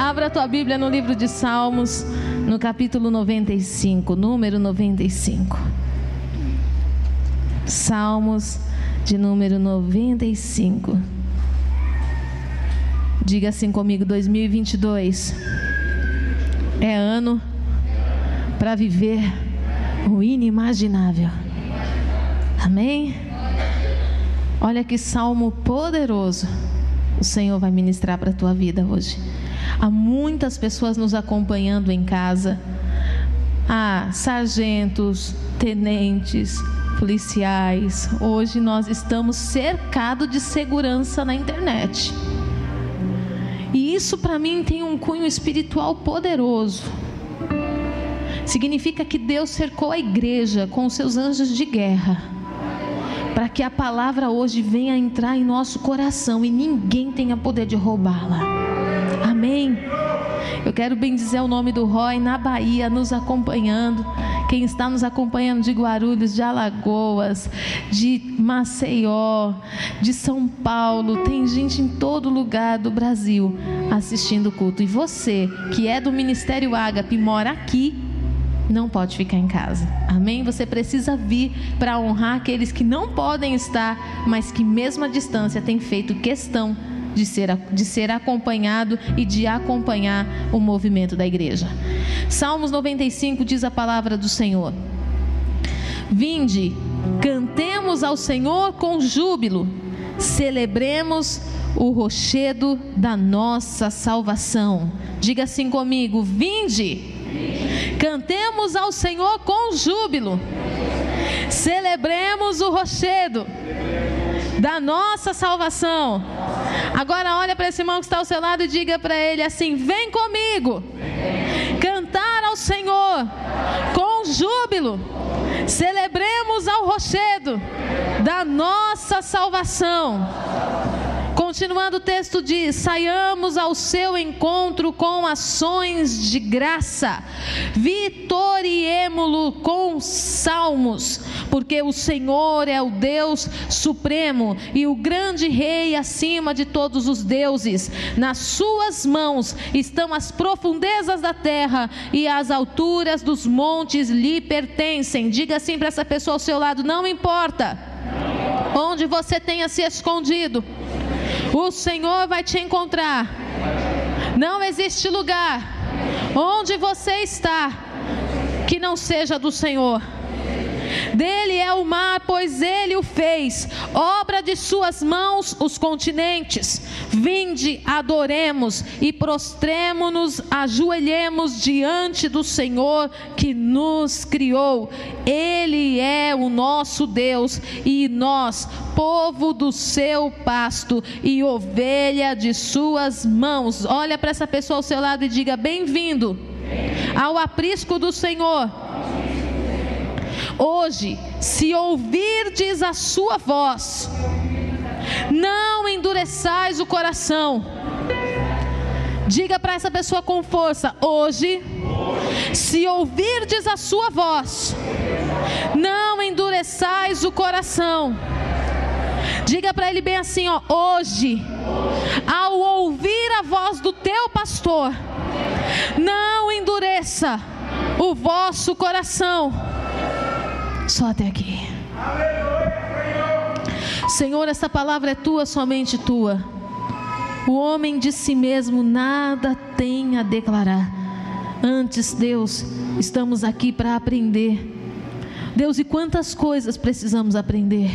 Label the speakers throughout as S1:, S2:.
S1: Abra a tua Bíblia no livro de Salmos, no capítulo 95, número 95. Salmos de número 95. Diga assim comigo: 2022 é ano para viver o inimaginável. Amém? Olha que salmo poderoso o Senhor vai ministrar para a tua vida hoje. Há muitas pessoas nos acompanhando em casa. Há sargentos, tenentes, policiais. Hoje nós estamos cercados de segurança na internet. E isso para mim tem um cunho espiritual poderoso. Significa que Deus cercou a igreja com os seus anjos de guerra, para que a palavra hoje venha entrar em nosso coração e ninguém tenha poder de roubá-la. Amém. Eu quero bendizer o nome do Roy na Bahia, nos acompanhando. Quem está nos acompanhando de Guarulhos, de Alagoas, de Maceió, de São Paulo, tem gente em todo lugar do Brasil assistindo o culto. E você, que é do Ministério Ágape, mora aqui, não pode ficar em casa. Amém? Você precisa vir para honrar aqueles que não podem estar, mas que mesmo à distância têm feito questão de ser, de ser acompanhado e de acompanhar o movimento da igreja. Salmos 95 diz a palavra do Senhor: Vinde, cantemos ao Senhor com júbilo, celebremos o rochedo da nossa salvação. Diga assim comigo: Vinde, cantemos ao Senhor com júbilo, celebremos o rochedo da nossa salvação. Agora olha para esse irmão que está ao seu lado e diga para ele assim: vem comigo, cantar ao Senhor com júbilo, celebremos ao rochedo da nossa salvação. Continuando o texto diz: saiamos ao seu encontro com ações de graça, vitoriemo-lo com salmos, porque o Senhor é o Deus supremo e o grande Rei acima de todos os deuses. Nas suas mãos estão as profundezas da terra e as alturas dos montes lhe pertencem. Diga assim para essa pessoa ao seu lado: não importa onde você tenha se escondido o Senhor vai te encontrar. Não existe lugar onde você está que não seja do Senhor. Dele é o mar, pois ele o fez, obra de suas mãos os continentes. Vinde, adoremos e prostremo-nos, ajoelhemos diante do Senhor que nos criou. Ele é o nosso Deus e nós, povo do seu pasto e ovelha de suas mãos. Olha para essa pessoa ao seu lado e diga: Bem-vindo ao aprisco do Senhor. Hoje, se ouvirdes a sua voz, não endureçais o coração. Diga para essa pessoa com força: hoje, se ouvirdes a sua voz, não endureçais o coração. Diga para ele bem assim, ó, hoje, ao ouvir a voz do teu pastor, não endureça o vosso coração. Só até aqui. Senhor, essa palavra é tua, somente tua. O homem de si mesmo nada tem a declarar. Antes, Deus, estamos aqui para aprender. Deus, e quantas coisas precisamos aprender?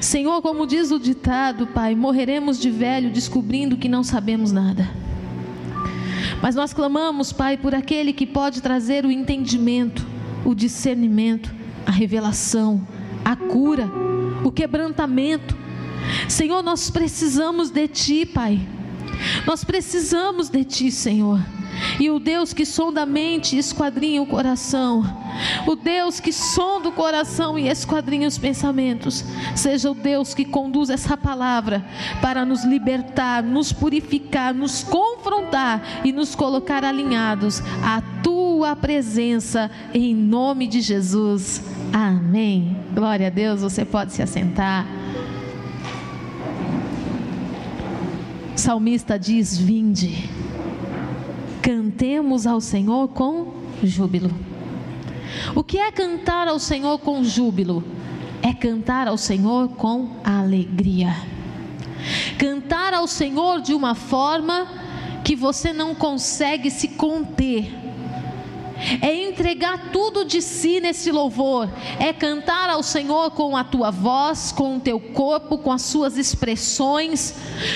S1: Senhor, como diz o ditado, Pai, morreremos de velho descobrindo que não sabemos nada. Mas nós clamamos, Pai, por aquele que pode trazer o entendimento, o discernimento, a revelação, a cura, o quebrantamento. Senhor, nós precisamos de Ti, Pai. Nós precisamos de Ti, Senhor. E o Deus que sonda a mente e esquadrinha o coração, o Deus que sonda o coração e esquadrinha os pensamentos, seja o Deus que conduz essa palavra para nos libertar, nos purificar, nos confrontar e nos colocar alinhados à tua presença, em nome de Jesus. Amém. Glória a Deus, você pode se assentar. O salmista diz: Vinde cantemos ao Senhor com júbilo. O que é cantar ao Senhor com júbilo? É cantar ao Senhor com alegria. Cantar ao Senhor de uma forma que você não consegue se conter é entregar tudo de si nesse louvor, é cantar ao Senhor com a tua voz, com o teu corpo, com as suas expressões,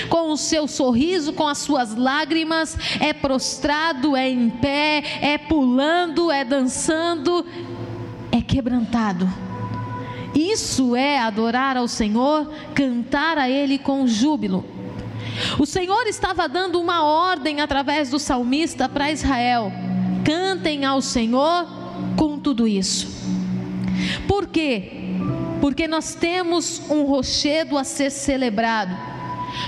S1: com o seu sorriso, com as suas lágrimas, é prostrado, é em pé, é pulando, é dançando, é quebrantado. Isso é adorar ao Senhor, cantar a Ele com júbilo. O Senhor estava dando uma ordem através do salmista para Israel cantem ao Senhor com tudo isso. Por quê? Porque nós temos um rochedo a ser celebrado.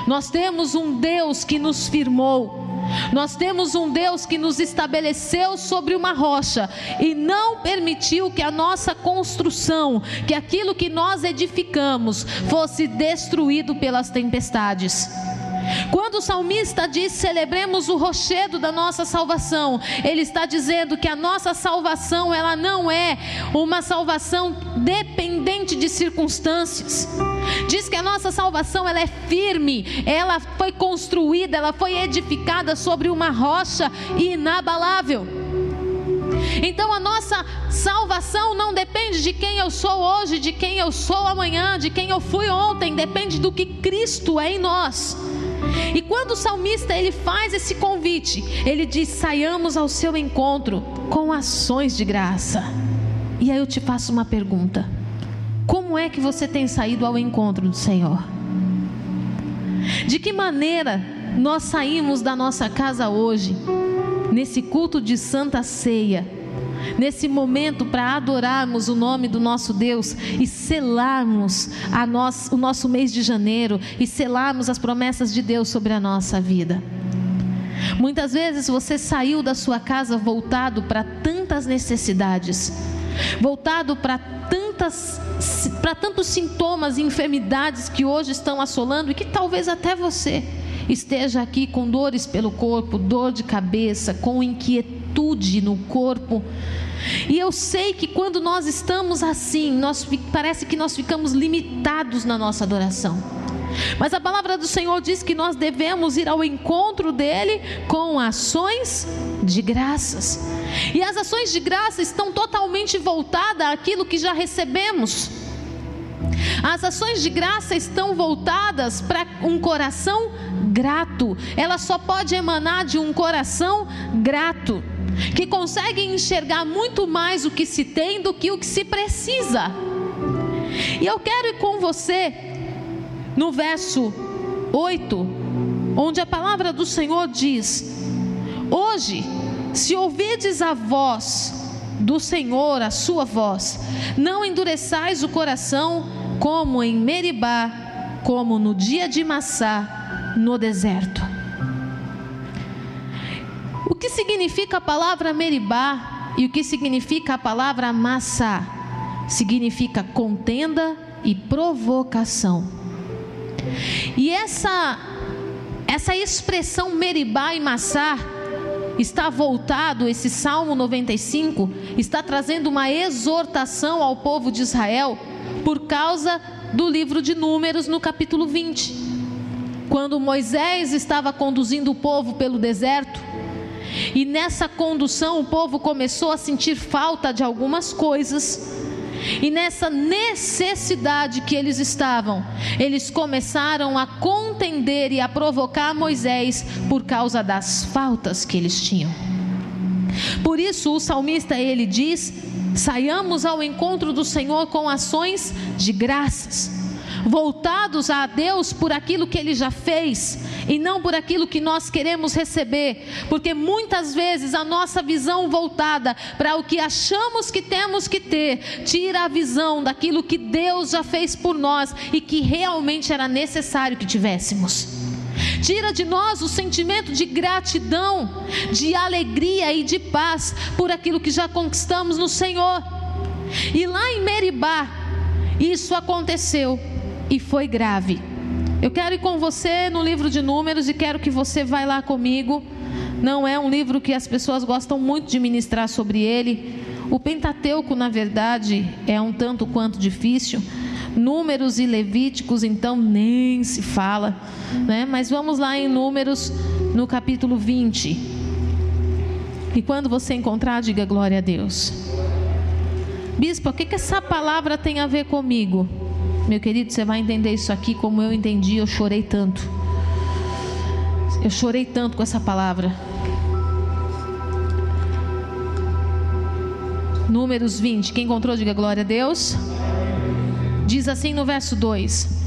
S1: Nós temos um Deus que nos firmou. Nós temos um Deus que nos estabeleceu sobre uma rocha e não permitiu que a nossa construção, que aquilo que nós edificamos, fosse destruído pelas tempestades. Quando o salmista diz celebremos o rochedo da nossa salvação, ele está dizendo que a nossa salvação ela não é uma salvação dependente de circunstâncias. Diz que a nossa salvação ela é firme, ela foi construída, ela foi edificada sobre uma rocha inabalável. Então a nossa salvação não depende de quem eu sou hoje, de quem eu sou amanhã, de quem eu fui ontem, depende do que Cristo é em nós. E quando o salmista ele faz esse convite, ele diz: "Saiamos ao seu encontro com ações de graça". E aí eu te faço uma pergunta: Como é que você tem saído ao encontro do Senhor? De que maneira nós saímos da nossa casa hoje, nesse culto de Santa Ceia? Nesse momento para adorarmos o nome do nosso Deus e selarmos a nós, o nosso mês de janeiro e selarmos as promessas de Deus sobre a nossa vida. Muitas vezes você saiu da sua casa voltado para tantas necessidades, voltado para tantas para tantos sintomas e enfermidades que hoje estão assolando e que talvez até você esteja aqui com dores pelo corpo, dor de cabeça, com inquietude no corpo. E eu sei que quando nós estamos assim, nós, parece que nós ficamos limitados na nossa adoração. Mas a palavra do Senhor diz que nós devemos ir ao encontro dele com ações de graças. E as ações de graça estão totalmente voltadas àquilo que já recebemos. As ações de graça estão voltadas para um coração grato. Ela só pode emanar de um coração grato, que consegue enxergar muito mais o que se tem do que o que se precisa. E eu quero ir com você no verso 8, onde a palavra do Senhor diz: Hoje, se ouvides a voz do Senhor, a sua voz, não endureçais o coração como em Meribá, como no dia de Massá, no deserto. Que significa a palavra Meribá e o que significa a palavra Massá? Significa contenda e provocação. E essa essa expressão Meribá e Massá está voltado, esse Salmo 95 está trazendo uma exortação ao povo de Israel por causa do livro de Números no capítulo 20. Quando Moisés estava conduzindo o povo pelo deserto, e nessa condução o povo começou a sentir falta de algumas coisas, e nessa necessidade que eles estavam, eles começaram a contender e a provocar Moisés por causa das faltas que eles tinham. Por isso o salmista ele diz: Saiamos ao encontro do Senhor com ações de graças, voltados a Deus por aquilo que Ele já fez e não por aquilo que nós queremos receber, porque muitas vezes a nossa visão voltada para o que achamos que temos que ter, tira a visão daquilo que Deus já fez por nós e que realmente era necessário que tivéssemos. Tira de nós o sentimento de gratidão, de alegria e de paz por aquilo que já conquistamos no Senhor. E lá em Meribá, isso aconteceu e foi grave. Eu quero ir com você no livro de Números e quero que você vá lá comigo não é um livro que as pessoas gostam muito de ministrar sobre ele. O Pentateuco, na verdade, é um tanto quanto difícil. Números e Levíticos, então, nem se fala. Né? Mas vamos lá em Números, no capítulo 20. E quando você encontrar, diga glória a Deus. Bispo, o que, que essa palavra tem a ver comigo? Meu querido, você vai entender isso aqui como eu entendi, eu chorei tanto. Eu chorei tanto com essa palavra. Números 20. Quem encontrou, diga glória a Deus. Diz assim no verso 2: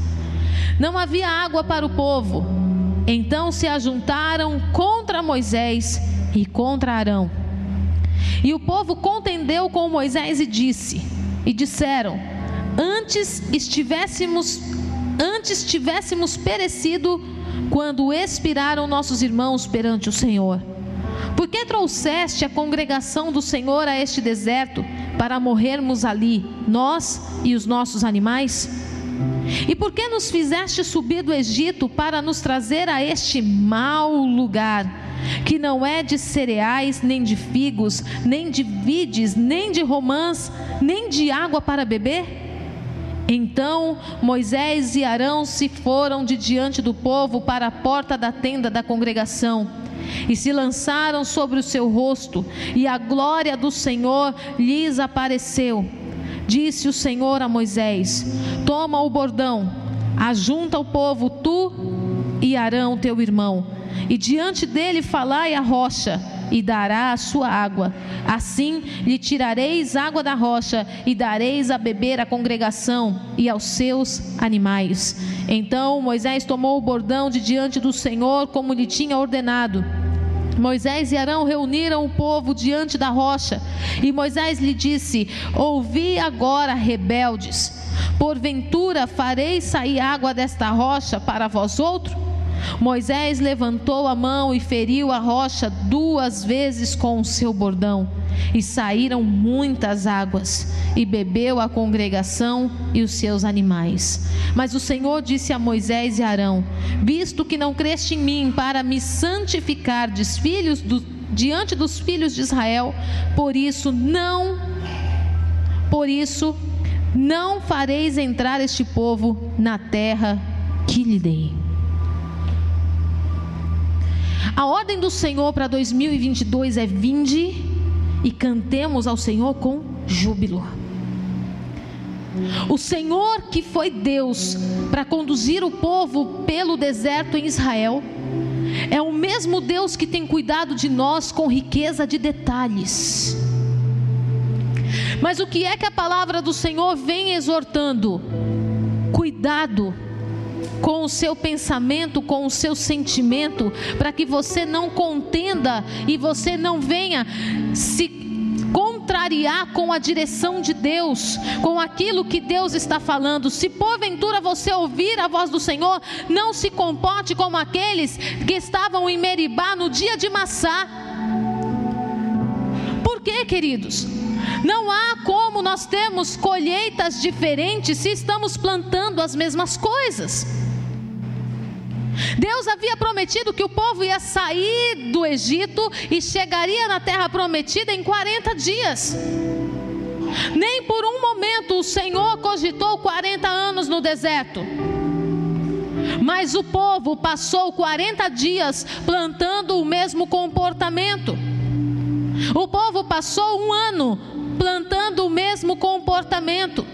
S1: Não havia água para o povo, então se ajuntaram contra Moisés e contra Arão. E o povo contendeu com Moisés e disse: E disseram: Antes estivéssemos antes tivéssemos perecido quando expiraram nossos irmãos perante o Senhor. Por que trouxeste a congregação do Senhor a este deserto para morrermos ali, nós e os nossos animais? E por que nos fizeste subir do Egito para nos trazer a este mau lugar, que não é de cereais, nem de figos, nem de vides, nem de romãs, nem de água para beber? Então Moisés e Arão se foram de diante do povo para a porta da tenda da congregação e se lançaram sobre o seu rosto, e a glória do Senhor lhes apareceu. Disse o Senhor a Moisés: Toma o bordão, ajunta o povo, tu e Arão, teu irmão, e diante dele falai a rocha e dará a sua água. Assim lhe tirareis água da rocha e dareis a beber à congregação e aos seus animais. Então Moisés tomou o bordão de diante do Senhor, como lhe tinha ordenado. Moisés e Arão reuniram o povo diante da rocha, e Moisés lhe disse: Ouvi agora, rebeldes, porventura farei sair água desta rocha para vós outro? Moisés levantou a mão e feriu a rocha duas vezes com o seu bordão, e saíram muitas águas, e bebeu a congregação e os seus animais. Mas o Senhor disse a Moisés e Arão: Visto que não creste em mim para me santificar filhos do, diante dos filhos de Israel, por isso não, por isso não fareis entrar este povo na terra que lhe dei. A ordem do Senhor para 2022 é: vinde e cantemos ao Senhor com júbilo. O Senhor que foi Deus para conduzir o povo pelo deserto em Israel, é o mesmo Deus que tem cuidado de nós com riqueza de detalhes. Mas o que é que a palavra do Senhor vem exortando? Cuidado com o seu pensamento, com o seu sentimento, para que você não contenda e você não venha se contrariar com a direção de Deus, com aquilo que Deus está falando. Se porventura você ouvir a voz do Senhor, não se comporte como aqueles que estavam em Meribá no dia de Massá. Por quê, queridos? Não há como nós termos colheitas diferentes se estamos plantando as mesmas coisas. Deus havia prometido que o povo ia sair do Egito e chegaria na terra prometida em 40 dias. Nem por um momento o Senhor cogitou 40 anos no deserto. Mas o povo passou 40 dias plantando o mesmo comportamento. O povo passou um ano plantando o mesmo comportamento.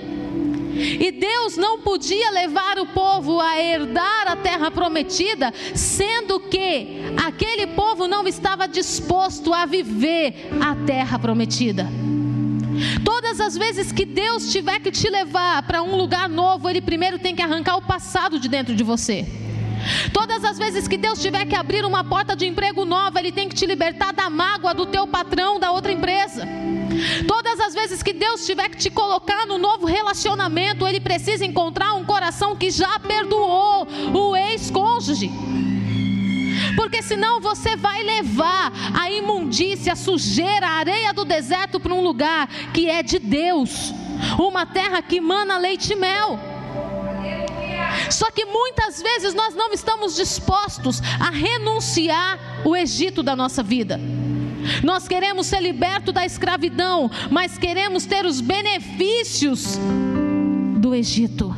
S1: E Deus não podia levar o povo a herdar a terra prometida, sendo que aquele povo não estava disposto a viver a terra prometida. Todas as vezes que Deus tiver que te levar para um lugar novo, Ele primeiro tem que arrancar o passado de dentro de você. Todas as vezes que Deus tiver que abrir uma porta de emprego nova, Ele tem que te libertar da mágoa do teu patrão, da outra empresa. Todas as vezes que Deus tiver que te colocar no novo relacionamento, Ele precisa encontrar um coração que já perdoou o ex-cônjuge. Porque senão você vai levar a imundícia, a sujeira, a areia do deserto para um lugar que é de Deus, uma terra que mana leite e mel. Só que muitas vezes nós não estamos dispostos a renunciar o Egito da nossa vida. Nós queremos ser libertos da escravidão, mas queremos ter os benefícios do Egito.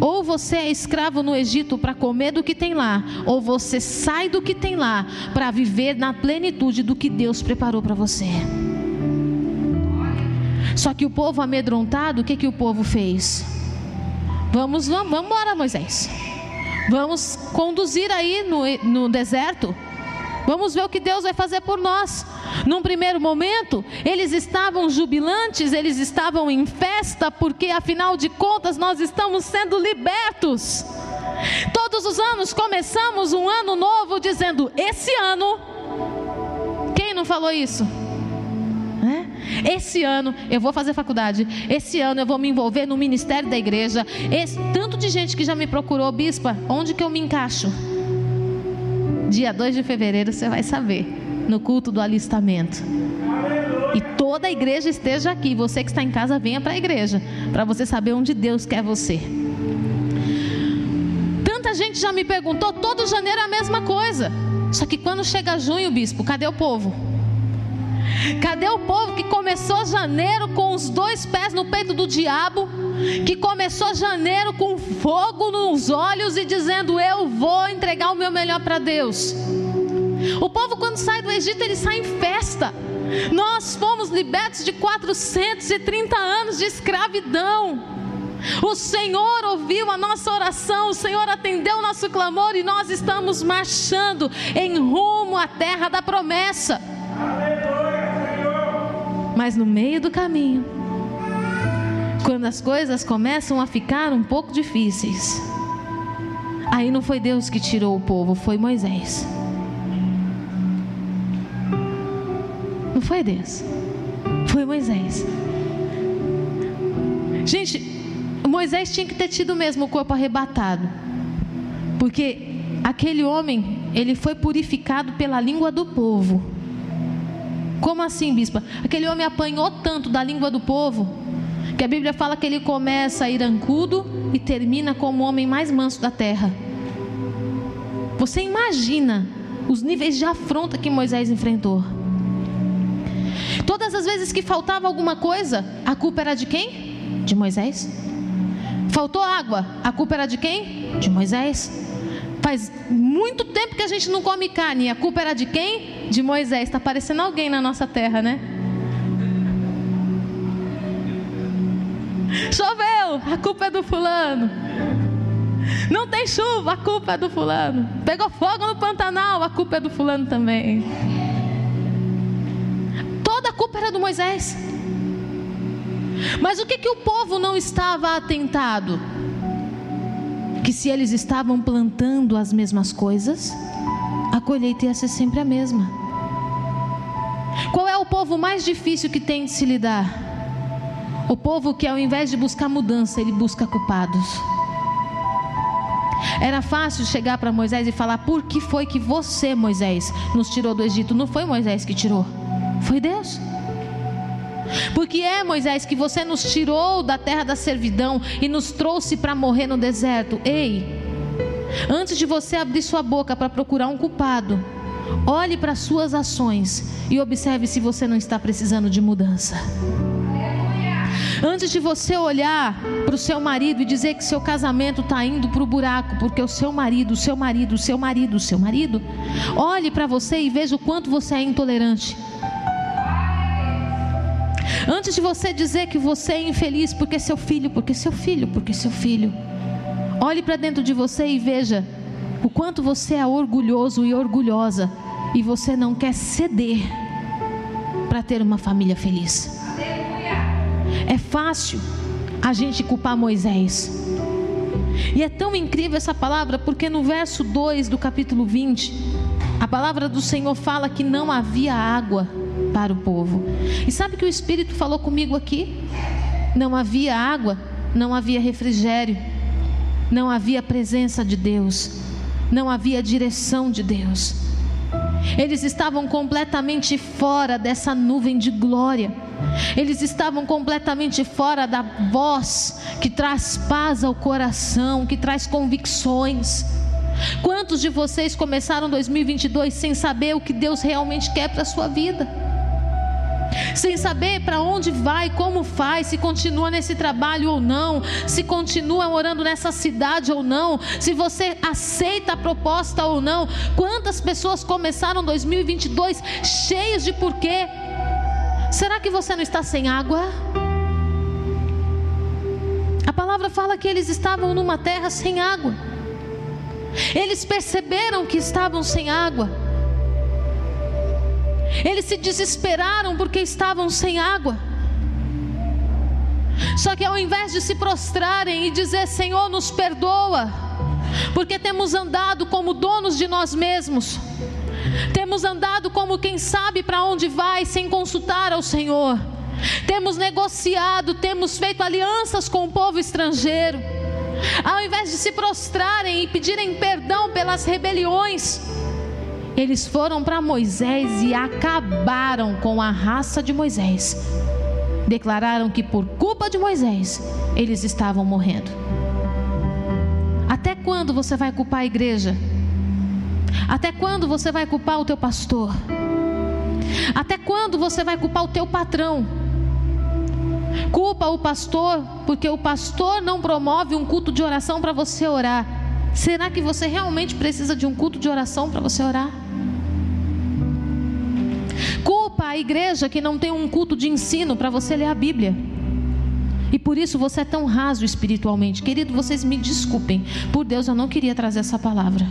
S1: Ou você é escravo no Egito para comer do que tem lá, ou você sai do que tem lá para viver na plenitude do que Deus preparou para você. Só que o povo amedrontado, o que, que o povo fez? Vamos, vamos, vamos embora, Moisés. Vamos conduzir aí no, no deserto. Vamos ver o que Deus vai fazer por nós. Num primeiro momento, eles estavam jubilantes, eles estavam em festa, porque afinal de contas nós estamos sendo libertos. Todos os anos começamos um ano novo dizendo: esse ano. Quem não falou isso? Esse ano eu vou fazer faculdade. Esse ano eu vou me envolver no ministério da igreja. Esse, tanto de gente que já me procurou, bispa, onde que eu me encaixo? Dia 2 de fevereiro você vai saber, no culto do alistamento. E toda a igreja esteja aqui. Você que está em casa, venha para a igreja, para você saber onde Deus quer você. Tanta gente já me perguntou, todo janeiro é a mesma coisa. Só que quando chega junho, bispo, cadê o povo? Cadê o povo que começou janeiro com os dois pés no peito do diabo? Que começou janeiro com fogo nos olhos e dizendo: Eu vou entregar o meu melhor para Deus. O povo, quando sai do Egito, ele sai em festa. Nós fomos libertos de 430 anos de escravidão. O Senhor ouviu a nossa oração, o Senhor atendeu o nosso clamor e nós estamos marchando em rumo à terra da promessa. Mas no meio do caminho, quando as coisas começam a ficar um pouco difíceis, aí não foi Deus que tirou o povo, foi Moisés. Não foi Deus, foi Moisés. Gente, Moisés tinha que ter tido mesmo o corpo arrebatado, porque aquele homem, ele foi purificado pela língua do povo. Como assim, bispa? Aquele homem apanhou tanto da língua do povo que a Bíblia fala que ele começa irancudo e termina como o homem mais manso da terra. Você imagina os níveis de afronta que Moisés enfrentou. Todas as vezes que faltava alguma coisa, a culpa era de quem? De Moisés. Faltou água, a culpa era de quem? De Moisés. Faz muito tempo que a gente não come carne. A culpa era de quem? De Moisés. Está parecendo alguém na nossa terra, né? Choveu, a culpa é do fulano. Não tem chuva, a culpa é do fulano. Pegou fogo no Pantanal, a culpa é do fulano também. Toda a culpa era do Moisés. Mas o que, que o povo não estava atentado? que se eles estavam plantando as mesmas coisas, a colheita ia ser sempre a mesma. Qual é o povo mais difícil que tem de se lidar? O povo que ao invés de buscar mudança, ele busca culpados. Era fácil chegar para Moisés e falar: Por que foi que você, Moisés, nos tirou do Egito? Não foi Moisés que tirou, foi Deus. Porque é, Moisés, que você nos tirou da terra da servidão e nos trouxe para morrer no deserto. Ei, antes de você abrir sua boca para procurar um culpado, olhe para suas ações e observe se você não está precisando de mudança. Antes de você olhar para o seu marido e dizer que seu casamento está indo para o buraco, porque o seu marido, o seu marido, o seu marido, o seu marido, olhe para você e veja o quanto você é intolerante. Antes de você dizer que você é infeliz porque seu filho, porque seu filho, porque seu filho. Olhe para dentro de você e veja o quanto você é orgulhoso e orgulhosa e você não quer ceder para ter uma família feliz. É fácil a gente culpar Moisés. E é tão incrível essa palavra porque no verso 2 do capítulo 20, a palavra do Senhor fala que não havia água para o povo. E sabe que o Espírito falou comigo aqui? Não havia água, não havia refrigério, não havia presença de Deus, não havia direção de Deus. Eles estavam completamente fora dessa nuvem de glória. Eles estavam completamente fora da voz que traz paz ao coração, que traz convicções. Quantos de vocês começaram 2022 sem saber o que Deus realmente quer para a sua vida? Sem saber para onde vai, como faz, se continua nesse trabalho ou não, se continua morando nessa cidade ou não, se você aceita a proposta ou não. Quantas pessoas começaram 2022 cheias de porquê? Será que você não está sem água? A palavra fala que eles estavam numa terra sem água. Eles perceberam que estavam sem água. Eles se desesperaram porque estavam sem água. Só que ao invés de se prostrarem e dizer: Senhor, nos perdoa, porque temos andado como donos de nós mesmos, temos andado como quem sabe para onde vai sem consultar ao Senhor, temos negociado, temos feito alianças com o povo estrangeiro. Ao invés de se prostrarem e pedirem perdão pelas rebeliões, eles foram para Moisés e acabaram com a raça de Moisés. Declararam que por culpa de Moisés eles estavam morrendo. Até quando você vai culpar a igreja? Até quando você vai culpar o teu pastor? Até quando você vai culpar o teu patrão? Culpa o pastor porque o pastor não promove um culto de oração para você orar. Será que você realmente precisa de um culto de oração para você orar? Culpa a igreja que não tem um culto de ensino para você ler a Bíblia. E por isso você é tão raso espiritualmente. Querido, vocês me desculpem. Por Deus, eu não queria trazer essa palavra.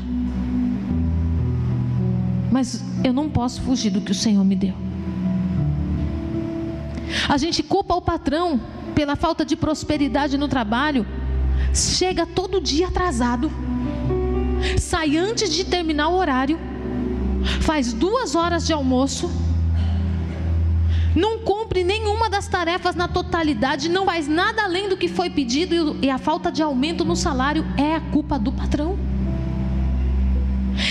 S1: Mas eu não posso fugir do que o Senhor me deu. A gente culpa o patrão pela falta de prosperidade no trabalho. Chega todo dia atrasado. Sai antes de terminar o horário. Faz duas horas de almoço não cumpre nenhuma das tarefas na totalidade, não faz nada além do que foi pedido e a falta de aumento no salário é a culpa do patrão.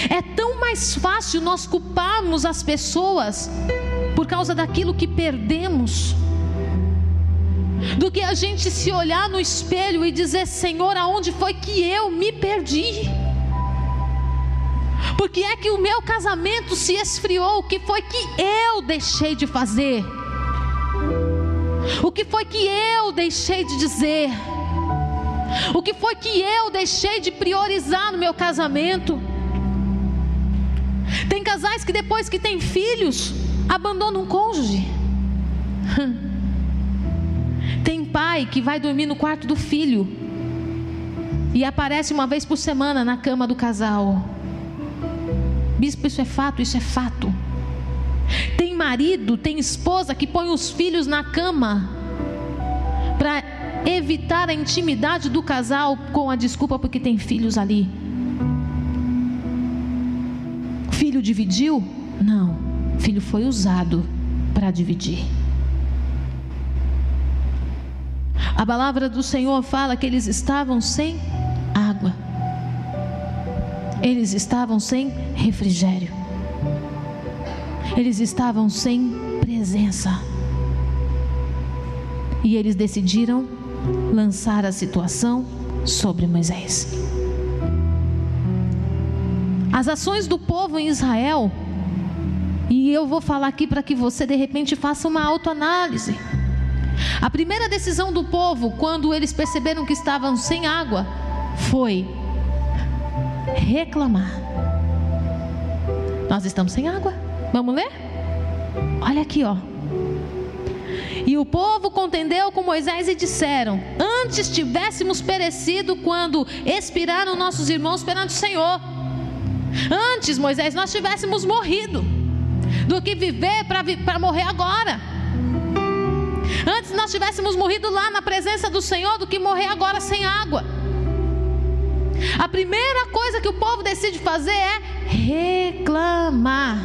S1: É tão mais fácil nós culparmos as pessoas por causa daquilo que perdemos, do que a gente se olhar no espelho e dizer: Senhor, aonde foi que eu me perdi? Porque é que o meu casamento se esfriou? O que foi que eu deixei de fazer? O que foi que eu deixei de dizer? O que foi que eu deixei de priorizar no meu casamento? Tem casais que depois que têm filhos, abandonam o cônjuge. Tem pai que vai dormir no quarto do filho e aparece uma vez por semana na cama do casal. Bispo, isso é fato, isso é fato. Tem marido, tem esposa que põe os filhos na cama para evitar a intimidade do casal com a desculpa porque tem filhos ali. Filho dividiu? Não. Filho foi usado para dividir. A palavra do Senhor fala que eles estavam sem eles estavam sem refrigério, eles estavam sem presença. E eles decidiram lançar a situação sobre Moisés. As ações do povo em Israel, e eu vou falar aqui para que você de repente faça uma autoanálise. A primeira decisão do povo, quando eles perceberam que estavam sem água, foi reclamar. Nós estamos sem água. Vamos ler? Olha aqui, ó. E o povo contendeu com Moisés e disseram: Antes tivéssemos perecido quando expiraram nossos irmãos perante o Senhor. Antes, Moisés, nós tivéssemos morrido do que viver para morrer agora. Antes nós tivéssemos morrido lá na presença do Senhor do que morrer agora sem água. A primeira coisa que o povo decide fazer é reclamar.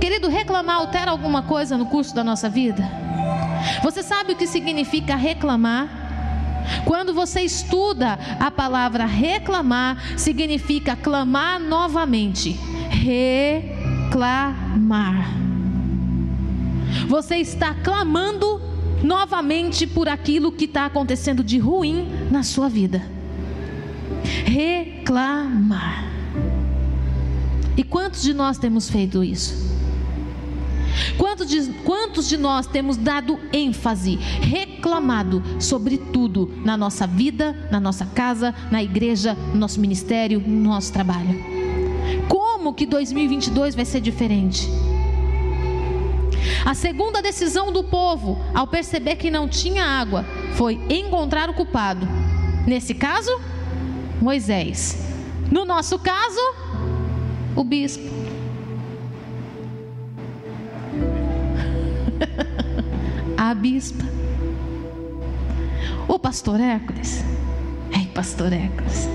S1: Querido, reclamar altera alguma coisa no curso da nossa vida? Você sabe o que significa reclamar? Quando você estuda a palavra reclamar, significa clamar novamente. Reclamar. Você está clamando novamente por aquilo que está acontecendo de ruim na sua vida. Reclamar. E quantos de nós temos feito isso? Quantos de, quantos de nós temos dado ênfase, reclamado sobre tudo na nossa vida, na nossa casa, na igreja, no nosso ministério, no nosso trabalho? Como que 2022 vai ser diferente? A segunda decisão do povo, ao perceber que não tinha água, foi encontrar o culpado. Nesse caso, Moisés. No nosso caso, o bispo. A bispa. O pastor Hércules. Ei, pastor Hércules.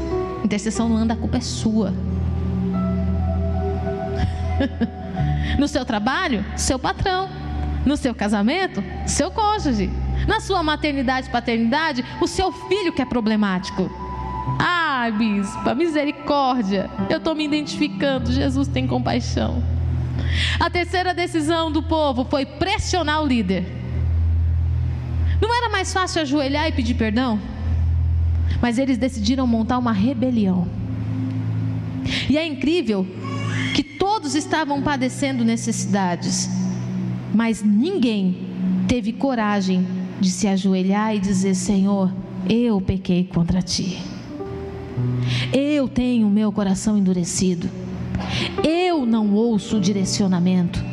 S1: Intercessão não anda, a culpa é sua. No seu trabalho, seu patrão. No seu casamento, seu cônjuge. Na sua maternidade paternidade, o seu filho que é problemático. Ai, bispa, misericórdia. Eu estou me identificando. Jesus tem compaixão. A terceira decisão do povo foi pressionar o líder. Não era mais fácil ajoelhar e pedir perdão? Mas eles decidiram montar uma rebelião. E é incrível que todos estavam padecendo necessidades, mas ninguém teve coragem de se ajoelhar e dizer: Senhor, eu pequei contra ti. Eu tenho meu coração endurecido. Eu não ouço o direcionamento.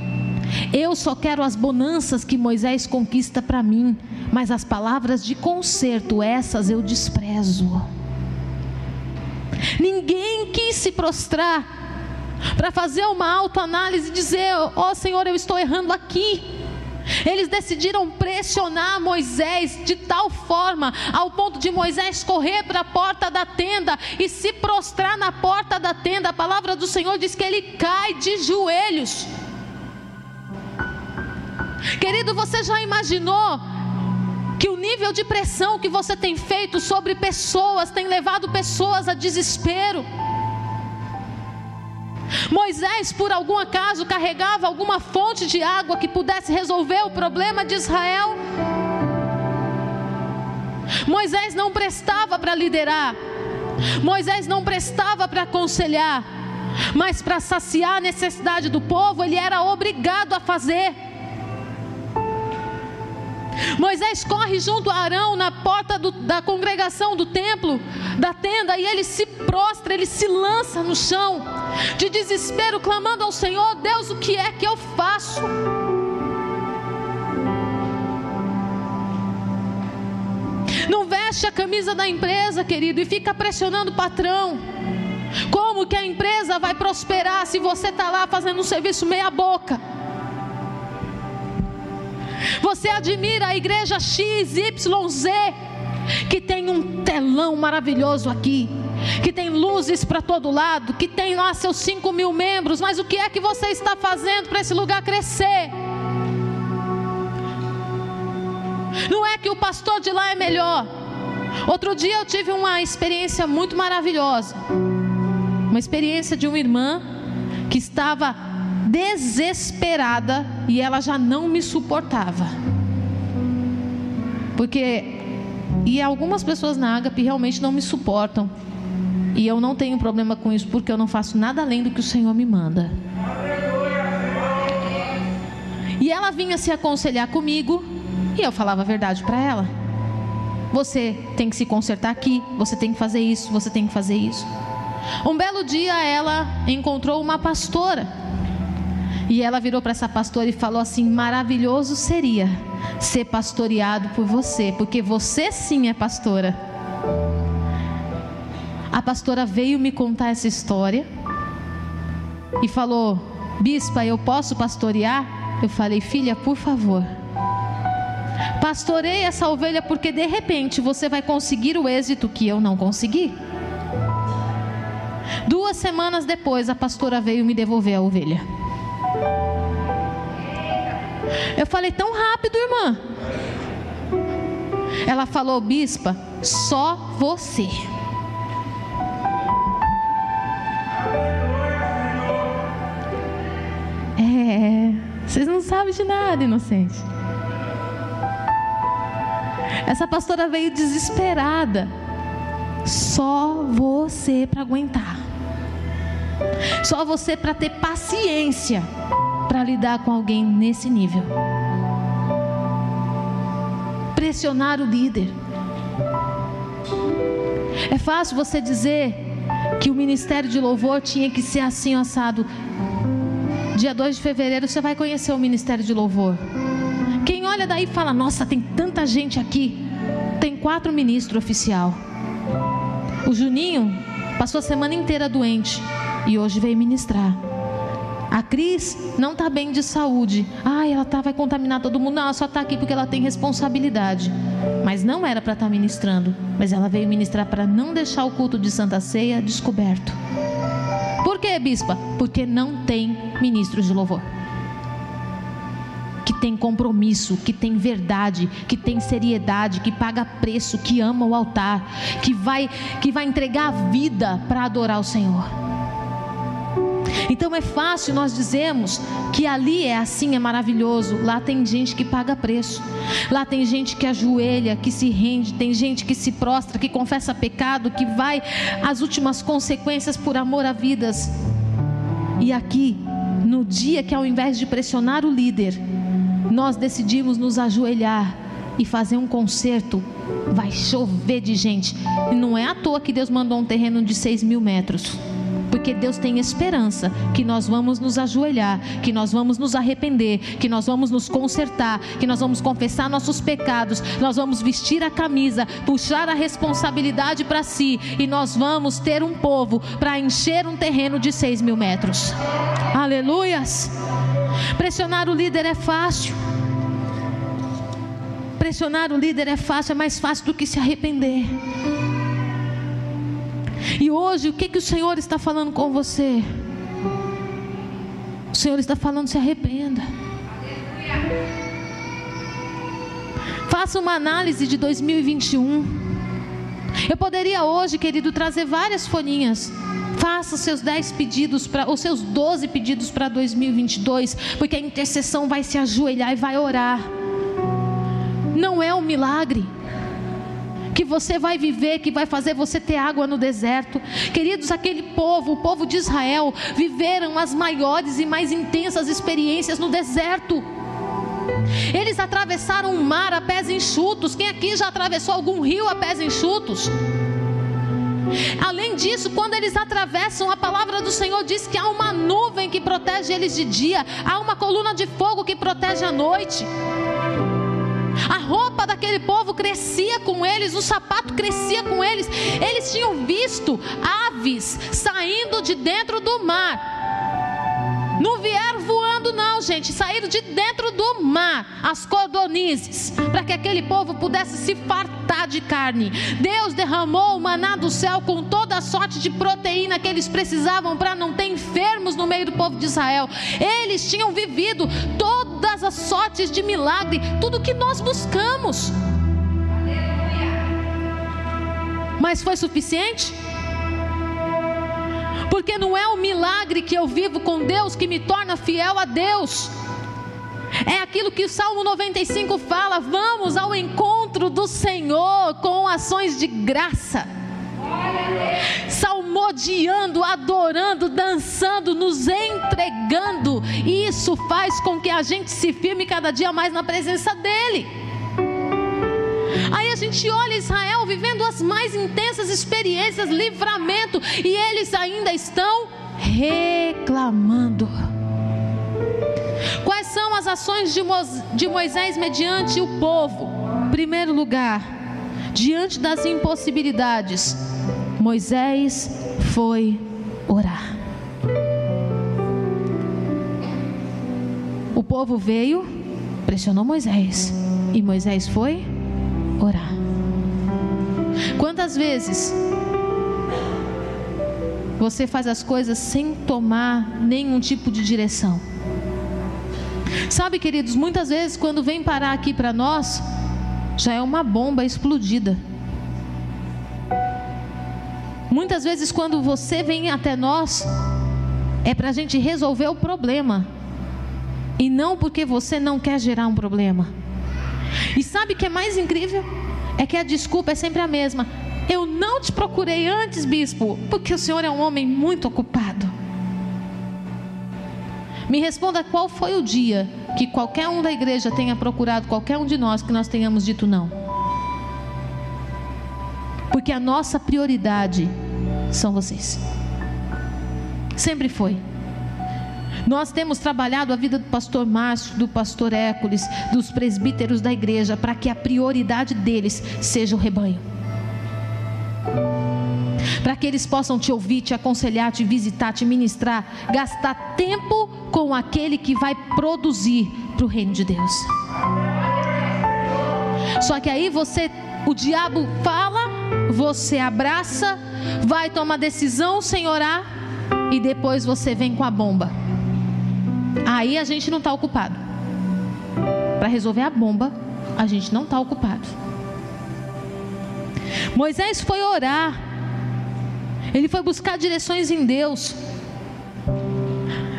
S1: Eu só quero as bonanças que Moisés conquista para mim, mas as palavras de conserto, essas eu desprezo. Ninguém quis se prostrar para fazer uma autoanálise e dizer: Ó oh, Senhor, eu estou errando aqui. Eles decidiram pressionar Moisés de tal forma, ao ponto de Moisés correr para a porta da tenda e se prostrar na porta da tenda. A palavra do Senhor diz que ele cai de joelhos. Querido, você já imaginou que o nível de pressão que você tem feito sobre pessoas tem levado pessoas a desespero? Moisés, por algum acaso, carregava alguma fonte de água que pudesse resolver o problema de Israel? Moisés não prestava para liderar, Moisés não prestava para aconselhar, mas para saciar a necessidade do povo, ele era obrigado a fazer. Moisés corre junto a Arão na porta do, da congregação do templo, da tenda, e ele se prostra, ele se lança no chão, de desespero, clamando ao Senhor: Deus, o que é que eu faço? Não veste a camisa da empresa, querido, e fica pressionando o patrão. Como que a empresa vai prosperar se você está lá fazendo um serviço meia-boca? Você admira a igreja XYZ, que tem um telão maravilhoso aqui, que tem luzes para todo lado, que tem lá seus 5 mil membros, mas o que é que você está fazendo para esse lugar crescer? Não é que o pastor de lá é melhor. Outro dia eu tive uma experiência muito maravilhosa. Uma experiência de uma irmã que estava desesperada e ela já não me suportava. Porque e algumas pessoas na Agape realmente não me suportam. E eu não tenho problema com isso porque eu não faço nada além do que o Senhor me manda. E ela vinha se aconselhar comigo e eu falava a verdade para ela. Você tem que se consertar aqui, você tem que fazer isso, você tem que fazer isso. Um belo dia ela encontrou uma pastora e ela virou para essa pastora e falou assim: maravilhoso seria ser pastoreado por você, porque você sim é pastora. A pastora veio me contar essa história e falou: Bispa, eu posso pastorear? Eu falei: Filha, por favor. Pastorei essa ovelha porque de repente você vai conseguir o êxito que eu não consegui. Duas semanas depois, a pastora veio me devolver a ovelha. Eu falei, tão rápido, irmã. Ela falou, bispa, só você. É, vocês não sabem de nada, inocente. Essa pastora veio desesperada. Só você para aguentar. Só você para ter paciência para lidar com alguém nesse nível. Pressionar o líder. É fácil você dizer que o ministério de louvor tinha que ser assim assado. Dia 2 de fevereiro você vai conhecer o ministério de louvor. Quem olha daí fala: Nossa, tem tanta gente aqui. Tem quatro ministros oficial. O Juninho passou a semana inteira doente e hoje veio ministrar. A Cris não está bem de saúde. Ah, ela tá, vai contaminar todo mundo. Não, ela só está aqui porque ela tem responsabilidade. Mas não era para estar tá ministrando. Mas ela veio ministrar para não deixar o culto de Santa Ceia descoberto. Por quê, bispa? Porque não tem ministros de louvor que tem compromisso, que tem verdade, que tem seriedade, que paga preço, que ama o altar, que vai que vai entregar a vida para adorar o Senhor. Então é fácil nós dizermos que ali é assim, é maravilhoso. Lá tem gente que paga preço. Lá tem gente que ajoelha, que se rende, tem gente que se prostra, que confessa pecado, que vai às últimas consequências por amor a vidas. E aqui, no dia que ao invés de pressionar o líder, nós decidimos nos ajoelhar e fazer um concerto, vai chover de gente. E não é à toa que Deus mandou um terreno de 6 mil metros. Porque Deus tem esperança que nós vamos nos ajoelhar, que nós vamos nos arrepender, que nós vamos nos consertar, que nós vamos confessar nossos pecados, nós vamos vestir a camisa, puxar a responsabilidade para si e nós vamos ter um povo para encher um terreno de 6 mil metros. Aleluias! Pressionar o líder é fácil. Pressionar o líder é fácil, é mais fácil do que se arrepender. E hoje, o que, que o Senhor está falando com você? O Senhor está falando: se arrependa. Faça uma análise de 2021. Eu poderia hoje, querido, trazer várias folhinhas Faça os seus 10 pedidos para os seus 12 pedidos para 2022, porque a intercessão vai se ajoelhar e vai orar. Não é um milagre que você vai viver, que vai fazer você ter água no deserto. Queridos, aquele povo, o povo de Israel, viveram as maiores e mais intensas experiências no deserto. Eles atravessaram um mar a pés enxutos. Quem aqui já atravessou algum rio a pés enxutos? Além disso, quando eles atravessam, a palavra do Senhor diz que há uma nuvem que protege eles de dia, há uma coluna de fogo que protege a noite. A roupa daquele povo crescia com eles, o sapato crescia com eles. Eles tinham visto aves saindo de dentro do mar. Não vieram voando, não, gente. Saíram de dentro do mar, as codornizes, para que aquele povo pudesse se fartar de carne. Deus derramou o maná do céu com toda a sorte de proteína que eles precisavam para não ter enfermos no meio do povo de Israel. Eles tinham vivido todas as sortes de milagre, tudo que nós buscamos. Mas foi suficiente? porque não é o milagre que eu vivo com Deus que me torna fiel a Deus. É aquilo que o Salmo 95 fala: vamos ao encontro do Senhor com ações de graça. Salmodiando, adorando, dançando, nos entregando. Isso faz com que a gente se firme cada dia mais na presença dEle. Aí a gente olha Israel vivendo as mais intensas experiências, livramento, e eles ainda estão reclamando. Quais são as ações de Moisés mediante o povo? Primeiro lugar, diante das impossibilidades, Moisés foi orar. O povo veio, pressionou Moisés, e Moisés foi orar. Quantas vezes você faz as coisas sem tomar nenhum tipo de direção? Sabe, queridos, muitas vezes quando vem parar aqui para nós, já é uma bomba explodida. Muitas vezes, quando você vem até nós, é para a gente resolver o problema e não porque você não quer gerar um problema. E sabe o que é mais incrível? É que a desculpa é sempre a mesma. Eu não te procurei antes, bispo, porque o senhor é um homem muito ocupado. Me responda qual foi o dia que qualquer um da igreja tenha procurado qualquer um de nós que nós tenhamos dito não. Porque a nossa prioridade são vocês. Sempre foi. Nós temos trabalhado a vida do pastor Márcio, do pastor Hércules, dos presbíteros da igreja, para que a prioridade deles seja o rebanho. Para que eles possam te ouvir, te aconselhar, te visitar, te ministrar, gastar tempo com aquele que vai produzir para o reino de Deus. Só que aí você, o diabo fala, você abraça, vai tomar decisão sem orar, e depois você vem com a bomba. Aí a gente não está ocupado. Para resolver a bomba, a gente não está ocupado. Moisés foi orar. Ele foi buscar direções em Deus.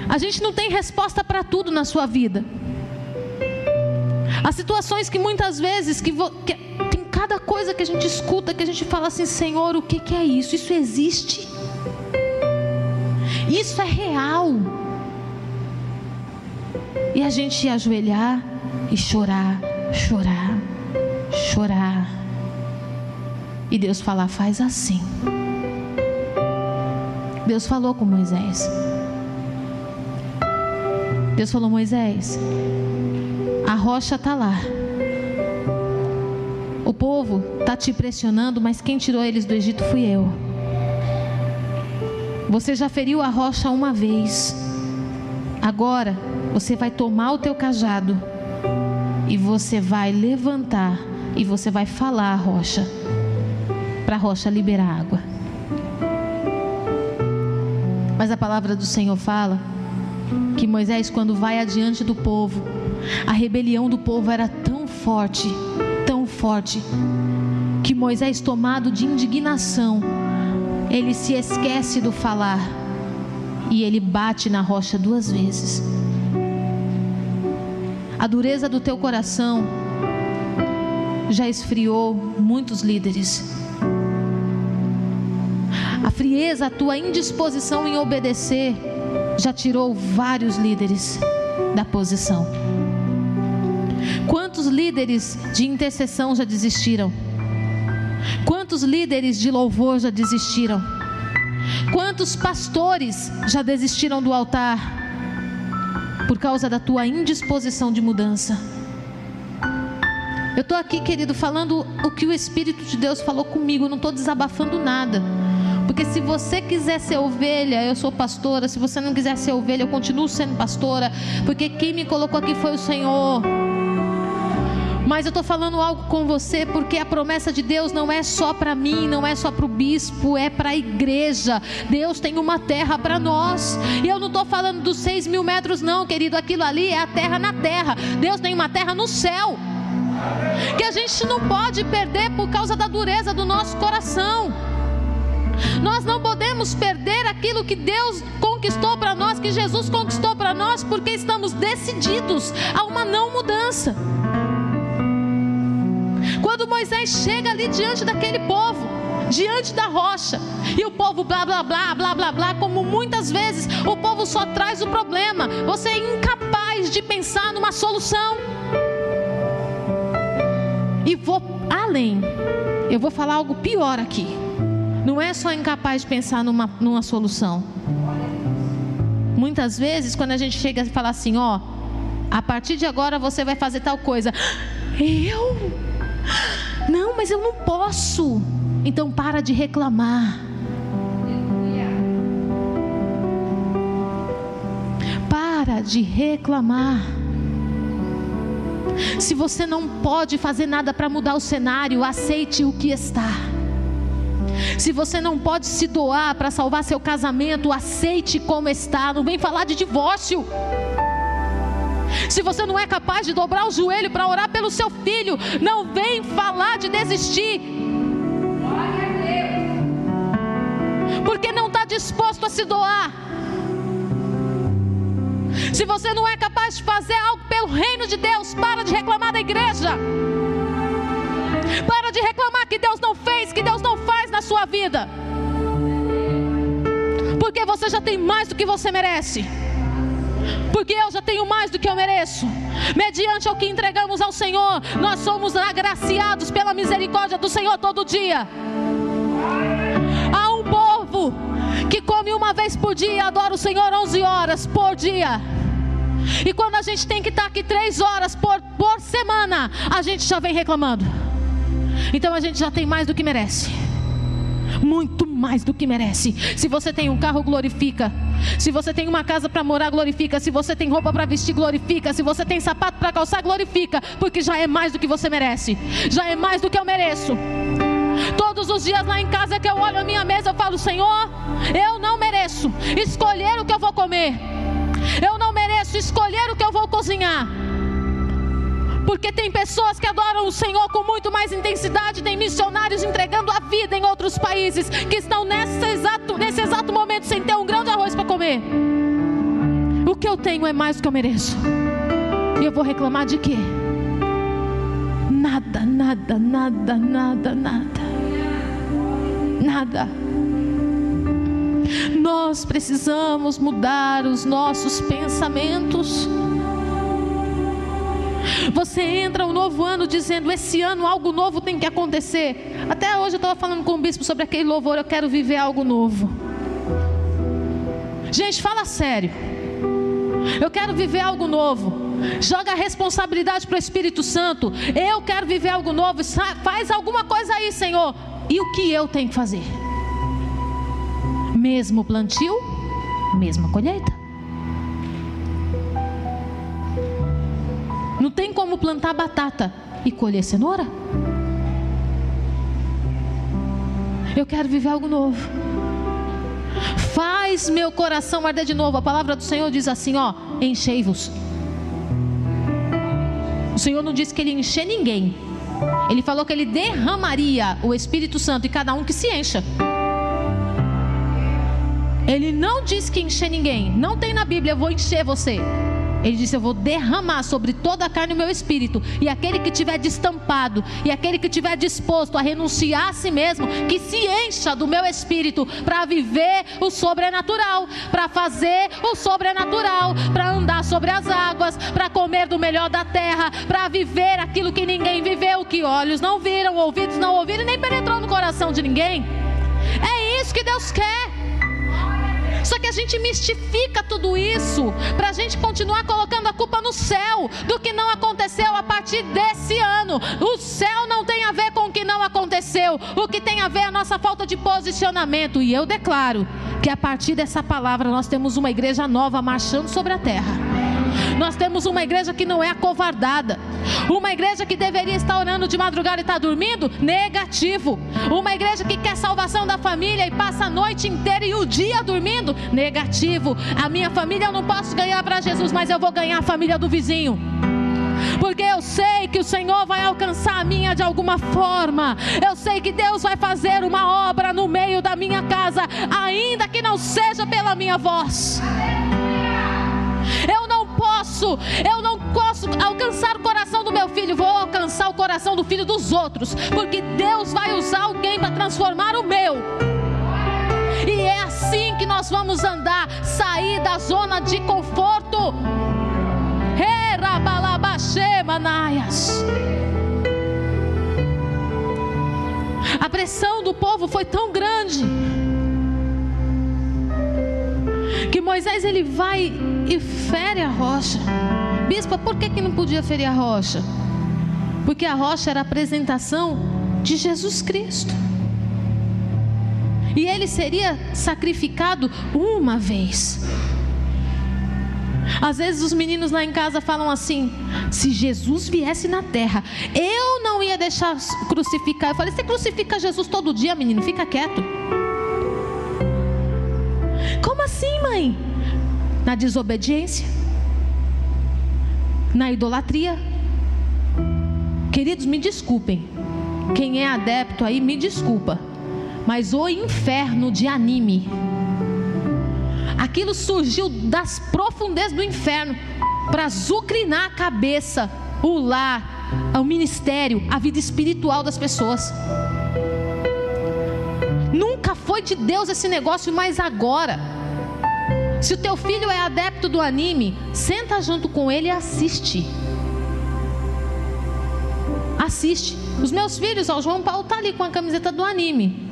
S1: A gente não tem resposta para tudo na sua vida. Há situações que muitas vezes que, que, tem cada coisa que a gente escuta que a gente fala assim, Senhor, o que, que é isso? Isso existe? Isso é real? E a gente ajoelhar e chorar, chorar, chorar. E Deus falar: faz assim. Deus falou com Moisés. Deus falou: Moisés, a rocha está lá. O povo está te pressionando, mas quem tirou eles do Egito fui eu. Você já feriu a rocha uma vez. Agora você vai tomar o teu cajado e você vai levantar e você vai falar à rocha para a rocha liberar água. Mas a palavra do Senhor fala que Moisés, quando vai adiante do povo, a rebelião do povo era tão forte, forte, que Moisés, tomado de indignação, ele se esquece do falar e ele bate na rocha duas vezes a dureza do teu coração já esfriou muitos líderes. A frieza, a tua indisposição em obedecer, já tirou vários líderes da posição. Quantos líderes de intercessão já desistiram? Quantos líderes de louvor já desistiram? Quantos pastores já desistiram do altar? por causa da tua indisposição de mudança. Eu estou aqui, querido, falando o que o Espírito de Deus falou comigo, não estou desabafando nada. Porque se você quiser ser ovelha, eu sou pastora. Se você não quiser ser ovelha, eu continuo sendo pastora. Porque quem me colocou aqui foi o Senhor. Mas eu estou falando algo com você porque a promessa de Deus não é só para mim, não é só para o bispo, é para a igreja. Deus tem uma terra para nós. E eu não estou falando dos seis mil metros, não, querido. Aquilo ali é a terra na terra. Deus tem uma terra no céu. Que a gente não pode perder por causa da dureza do nosso coração. Nós não podemos perder aquilo que Deus conquistou para nós, que Jesus conquistou para nós, porque estamos decididos a uma não mudança. Quando Moisés chega ali diante daquele povo, diante da rocha, e o povo blá blá blá blá blá blá, como muitas vezes o povo só traz o problema, você é incapaz de pensar numa solução. E vou além, eu vou falar algo pior aqui. Não é só incapaz de pensar numa, numa solução. Muitas vezes, quando a gente chega e fala assim, ó, a partir de agora você vai fazer tal coisa. Eu? Não, mas eu não posso. Então para de reclamar. Para de reclamar. Se você não pode fazer nada para mudar o cenário, aceite o que está. Se você não pode se doar para salvar seu casamento, aceite como está. Não vem falar de divórcio. Se você não é capaz de dobrar o joelho para orar pelo seu filho, não vem falar de desistir. Porque não está disposto a se doar. Se você não é capaz de fazer algo pelo reino de Deus, para de reclamar da igreja. Para de reclamar que Deus não fez, que Deus não faz na sua vida. Porque você já tem mais do que você merece. Porque eu já tenho mais do que eu mereço. Mediante o que entregamos ao Senhor, nós somos agraciados pela misericórdia do Senhor todo dia. Há um povo que come uma vez por dia e adora o Senhor 11 horas por dia. E quando a gente tem que estar aqui três horas por, por semana, a gente já vem reclamando. Então a gente já tem mais do que merece. Muito mais do que merece. Se você tem um carro, glorifica. Se você tem uma casa para morar, glorifica. Se você tem roupa para vestir, glorifica. Se você tem sapato para calçar, glorifica. Porque já é mais do que você merece. Já é mais do que eu mereço. Todos os dias lá em casa que eu olho a minha mesa, eu falo: Senhor, eu não mereço escolher o que eu vou comer. Eu não mereço escolher o que eu vou cozinhar. Porque tem pessoas que adoram o Senhor com muito mais intensidade, tem missionários entregando a vida em outros países que estão nesse exato, nesse exato momento sem ter um grão de arroz para comer. O que eu tenho é mais do que eu mereço. E eu vou reclamar de quê? Nada, nada, nada, nada, nada. Nada. Nós precisamos mudar os nossos pensamentos. Você entra um novo ano dizendo: esse ano algo novo tem que acontecer. Até hoje eu estava falando com o bispo sobre aquele louvor. Eu quero viver algo novo. Gente, fala sério. Eu quero viver algo novo. Joga a responsabilidade para o Espírito Santo. Eu quero viver algo novo. Faz alguma coisa aí, Senhor. E o que eu tenho que fazer? Mesmo plantio, mesma colheita. Não tem como plantar batata e colher cenoura? Eu quero viver algo novo. Faz meu coração arder de novo. A palavra do Senhor diz assim: ó, enchei-vos. O Senhor não disse que ele encher ninguém. Ele falou que ele derramaria o Espírito Santo e cada um que se encha. Ele não disse que encher ninguém. Não tem na Bíblia, vou encher você. Ele disse: Eu vou derramar sobre toda a carne o meu espírito. E aquele que tiver destampado, e aquele que tiver disposto a renunciar a si mesmo, que se encha do meu espírito para viver o sobrenatural, para fazer o sobrenatural, para andar sobre as águas, para comer do melhor da terra, para viver aquilo que ninguém viveu, que olhos não viram, ouvidos não ouviram, nem penetrou no coração de ninguém. É isso que Deus quer. Só que a gente mistifica tudo isso para a gente continuar colocando a culpa no céu do que não aconteceu a partir desse ano. O céu não tem a ver com o que não aconteceu, o que tem a ver é a nossa falta de posicionamento. E eu declaro que a partir dessa palavra nós temos uma igreja nova marchando sobre a terra. Nós temos uma igreja que não é acovardada. Uma igreja que deveria estar orando de madrugada e está dormindo? Negativo. Uma igreja que quer salvação da família e passa a noite inteira e o dia dormindo? Negativo. A minha família eu não posso ganhar para Jesus, mas eu vou ganhar a família do vizinho porque eu sei que o Senhor vai alcançar a minha de alguma forma. Eu sei que Deus vai fazer uma obra no meio da minha casa, ainda que não seja pela minha voz. Eu não posso, eu não posso alcançar o coração do meu filho, vou alcançar o coração do filho dos outros, porque Deus vai usar alguém para transformar o meu. E é assim que nós vamos andar, sair da zona de conforto. A pressão do povo foi tão grande que Moisés ele vai e fere a rocha. Bispo, por que, que não podia ferir a rocha? Porque a rocha era a apresentação de Jesus Cristo. E ele seria sacrificado uma vez. Às vezes os meninos lá em casa falam assim: se Jesus viesse na terra, eu não ia deixar crucificar. Eu falei: você crucifica Jesus todo dia, menino, fica quieto. Como assim, mãe? Na desobediência, na idolatria. Queridos, me desculpem. Quem é adepto aí, me desculpa. Mas o inferno de anime. Aquilo surgiu das profundezas do inferno para zucrinar a cabeça, o lar, o ministério, a vida espiritual das pessoas. Nunca foi de Deus esse negócio, mas agora. Se o teu filho é adepto do anime, senta junto com ele e assiste. Assiste. Os meus filhos, ó, o João Paulo tá ali com a camiseta do anime.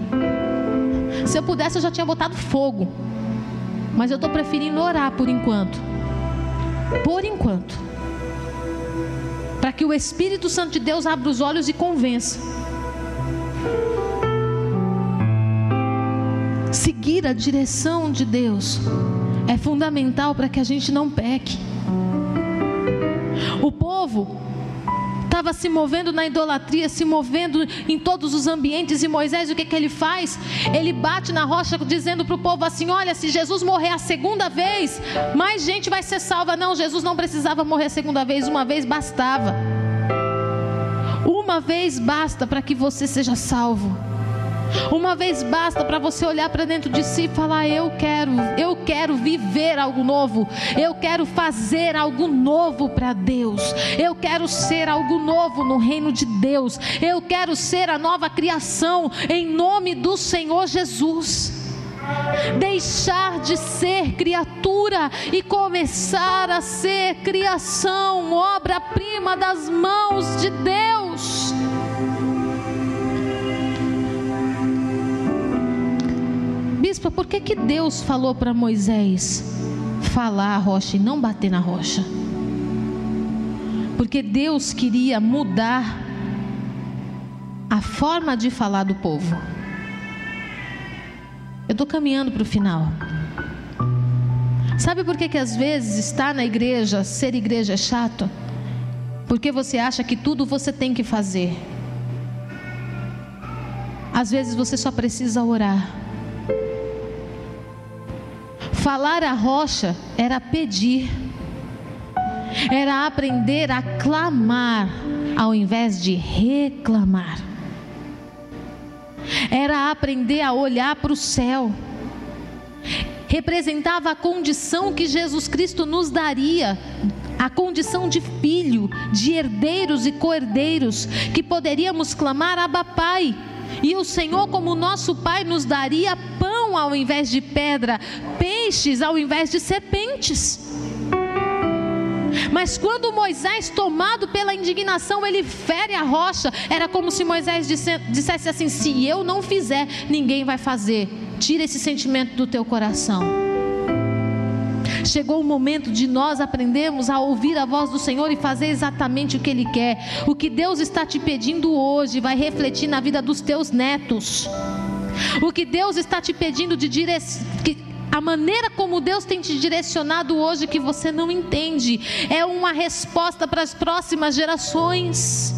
S1: Se eu pudesse, eu já tinha botado fogo. Mas eu estou preferindo orar por enquanto. Por enquanto. Para que o Espírito Santo de Deus abra os olhos e convença. Seguir a direção de Deus é fundamental para que a gente não peque. O povo estava se movendo na idolatria, se movendo em todos os ambientes. E Moisés, o que, que ele faz? Ele bate na rocha, dizendo para o povo assim: Olha, se Jesus morrer a segunda vez, mais gente vai ser salva. Não, Jesus não precisava morrer a segunda vez, uma vez bastava. Uma vez basta para que você seja salvo. Uma vez basta para você olhar para dentro de si e falar: Eu quero, eu quero viver algo novo. Eu quero fazer algo novo para Deus. Eu quero ser algo novo no reino de Deus. Eu quero ser a nova criação em nome do Senhor Jesus. Deixar de ser criatura e começar a ser criação, obra-prima das mãos de Deus. Bispa, por que, que Deus falou para Moisés falar a rocha e não bater na rocha? Porque Deus queria mudar a forma de falar do povo. Eu estou caminhando para o final. Sabe por que, que às vezes estar na igreja, ser igreja é chato? Porque você acha que tudo você tem que fazer. Às vezes você só precisa orar. Falar a rocha era pedir, era aprender a clamar ao invés de reclamar, era aprender a olhar para o céu. Representava a condição que Jesus Cristo nos daria a condição de filho, de herdeiros e co-herdeiros, que poderíamos clamar Abba Pai. E o Senhor, como nosso Pai, nos daria pão ao invés de pedra, peixes ao invés de serpentes. Mas quando Moisés, tomado pela indignação, ele fere a rocha, era como se Moisés dissesse assim: se eu não fizer, ninguém vai fazer. Tira esse sentimento do teu coração. Chegou o momento de nós aprendermos a ouvir a voz do Senhor e fazer exatamente o que Ele quer. O que Deus está te pedindo hoje vai refletir na vida dos teus netos. O que Deus está te pedindo de direção. A maneira como Deus tem te direcionado hoje que você não entende é uma resposta para as próximas gerações.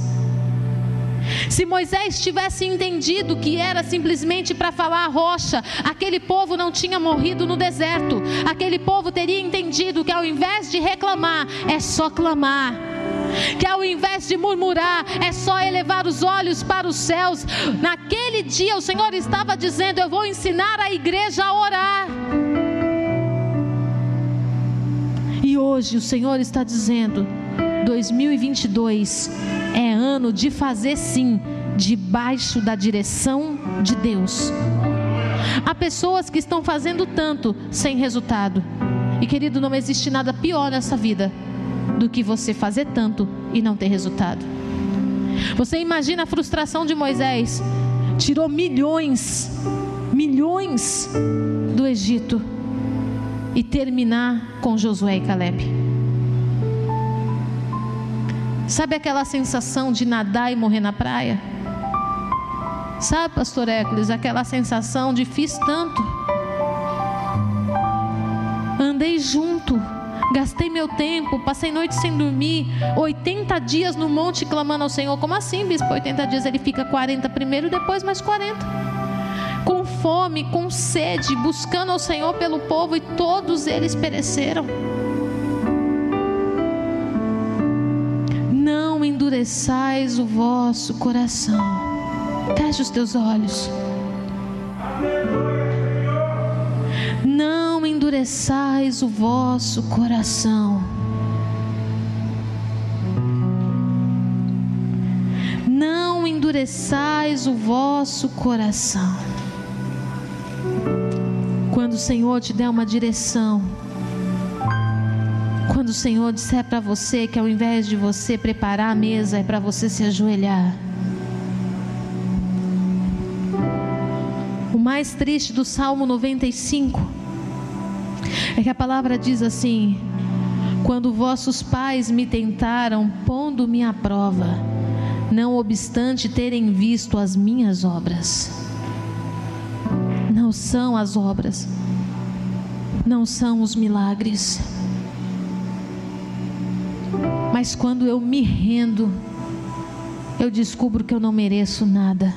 S1: Se Moisés tivesse entendido que era simplesmente para falar a rocha, aquele povo não tinha morrido no deserto. Aquele povo teria entendido que ao invés de reclamar, é só clamar. Que ao invés de murmurar, é só elevar os olhos para os céus. Naquele dia, o Senhor estava dizendo: Eu vou ensinar a igreja a orar. E hoje, o Senhor está dizendo: 2022 é ano de fazer sim, debaixo da direção de Deus. Há pessoas que estão fazendo tanto sem resultado. E querido, não existe nada pior nessa vida do que você fazer tanto e não ter resultado. Você imagina a frustração de Moisés? Tirou milhões, milhões do Egito e terminar com Josué e Caleb. Sabe aquela sensação de nadar e morrer na praia? Sabe, pastor Hércules, aquela sensação de fiz tanto. Andei junto, gastei meu tempo, passei noite sem dormir, 80 dias no monte clamando ao Senhor. Como assim, bispo? 80 dias ele fica 40 primeiro, depois mais 40. Com fome, com sede, buscando ao Senhor pelo povo e todos eles pereceram. endureçais o vosso coração. Feche os teus olhos. Endureçais o vosso coração. Não endureçais o vosso coração. Quando o Senhor te der uma direção, quando o Senhor disser para você que ao invés de você preparar a mesa, é para você se ajoelhar. O mais triste do Salmo 95 é que a palavra diz assim: Quando vossos pais me tentaram, pondo-me à prova, não obstante terem visto as minhas obras. Não são as obras, não são os milagres mas quando eu me rendo, eu descubro que eu não mereço nada.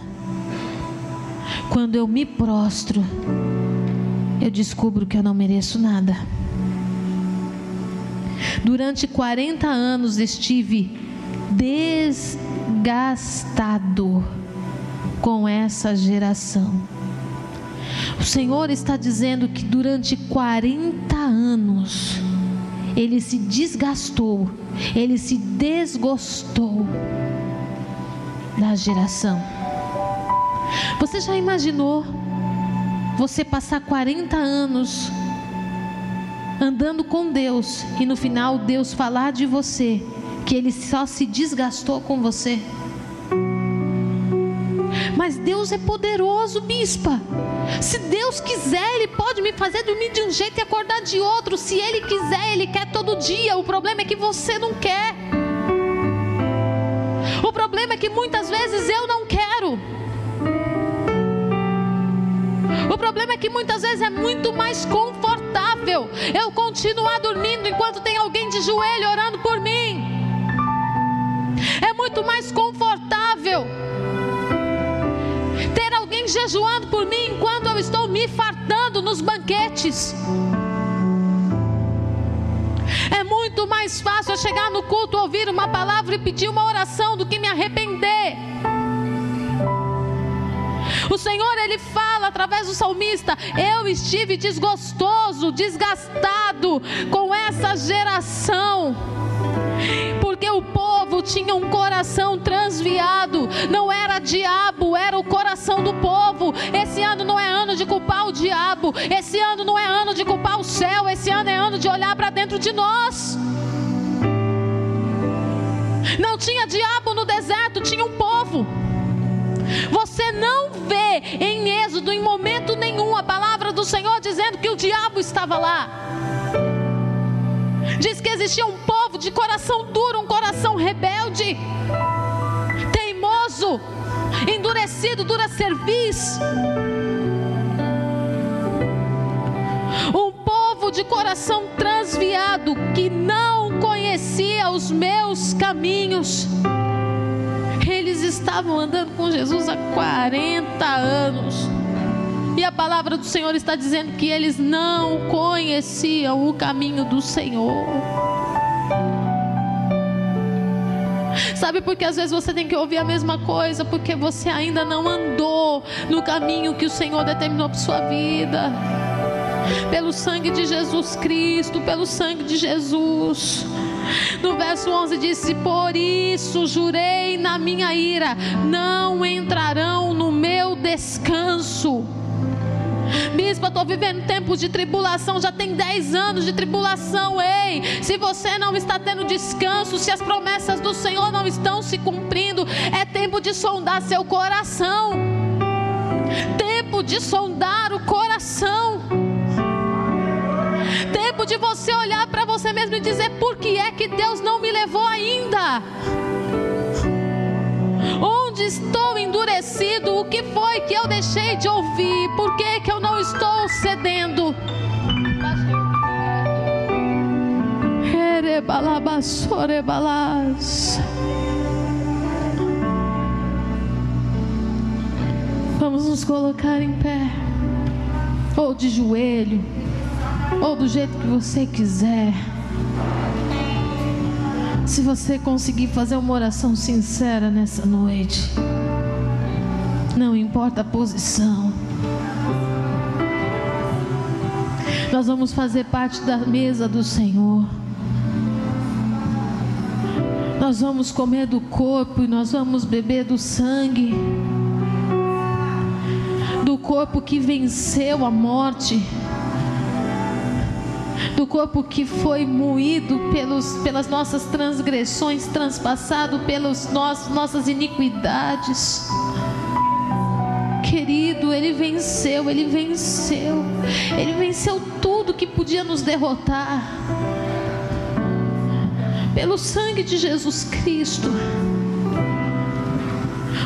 S1: Quando eu me prostro, eu descubro que eu não mereço nada. Durante 40 anos estive desgastado com essa geração. O Senhor está dizendo que durante 40 anos ele se desgastou, ele se desgostou da geração. Você já imaginou você passar 40 anos andando com Deus e no final Deus falar de você que ele só se desgastou com você? Mas Deus é poderoso, bispa. Se Deus quiser, Ele pode me fazer dormir de um jeito e acordar de outro. Se Ele quiser, Ele quer todo dia. O problema é que você não quer. O problema é que muitas vezes eu não quero. O problema é que muitas vezes é muito mais confortável eu continuar dormindo enquanto tem alguém de joelho orando por mim. É muito mais confortável jejuando por mim enquanto eu estou me fartando nos banquetes. É muito mais fácil eu chegar no culto, ouvir uma palavra e pedir uma oração do que me arrepender. O Senhor, Ele fala através do salmista: Eu estive desgostoso, desgastado com essa geração porque o povo tinha um coração transviado, não era diabo, era o coração do povo. Esse ano não é ano de culpar o diabo, esse ano não é ano de culpar o céu, esse ano é ano de olhar para dentro de nós. Não tinha diabo no deserto, tinha um povo. Você não vê em Êxodo, em momento nenhum, a palavra do Senhor dizendo que o diabo estava lá. Diz que existia um povo de coração duro, um coração rebelde, teimoso, endurecido, dura serviço. Um povo de coração transviado que não conhecia os meus caminhos. Estavam andando com Jesus há 40 anos. E a palavra do Senhor está dizendo que eles não conheciam o caminho do Senhor. Sabe por que às vezes você tem que ouvir a mesma coisa? Porque você ainda não andou no caminho que o Senhor determinou para sua vida. Pelo sangue de Jesus Cristo, pelo sangue de Jesus. No verso 11 disse: Por isso jurei na minha ira, não entrarão no meu descanso. Bispo, eu estou vivendo tempos de tribulação, já tem 10 anos de tribulação. Ei, se você não está tendo descanso, se as promessas do Senhor não estão se cumprindo, é tempo de sondar seu coração. Tempo de sondar o coração. Tempo de você olhar para você mesmo e dizer: por que é que Deus não me levou ainda? Onde estou endurecido? O que foi que eu deixei de ouvir? Por que, que eu não estou cedendo? Vamos nos colocar em pé, ou de joelho, ou do jeito que você quiser. Se você conseguir fazer uma oração sincera nessa noite, não importa a posição, Nós vamos fazer parte da mesa do Senhor. Nós vamos comer do corpo e nós vamos beber do sangue. Do corpo que venceu a morte do corpo que foi moído pelos, pelas nossas transgressões, transpassado pelas nossas iniquidades. Querido, Ele venceu, Ele venceu, Ele venceu tudo que podia nos derrotar. Pelo sangue de Jesus Cristo.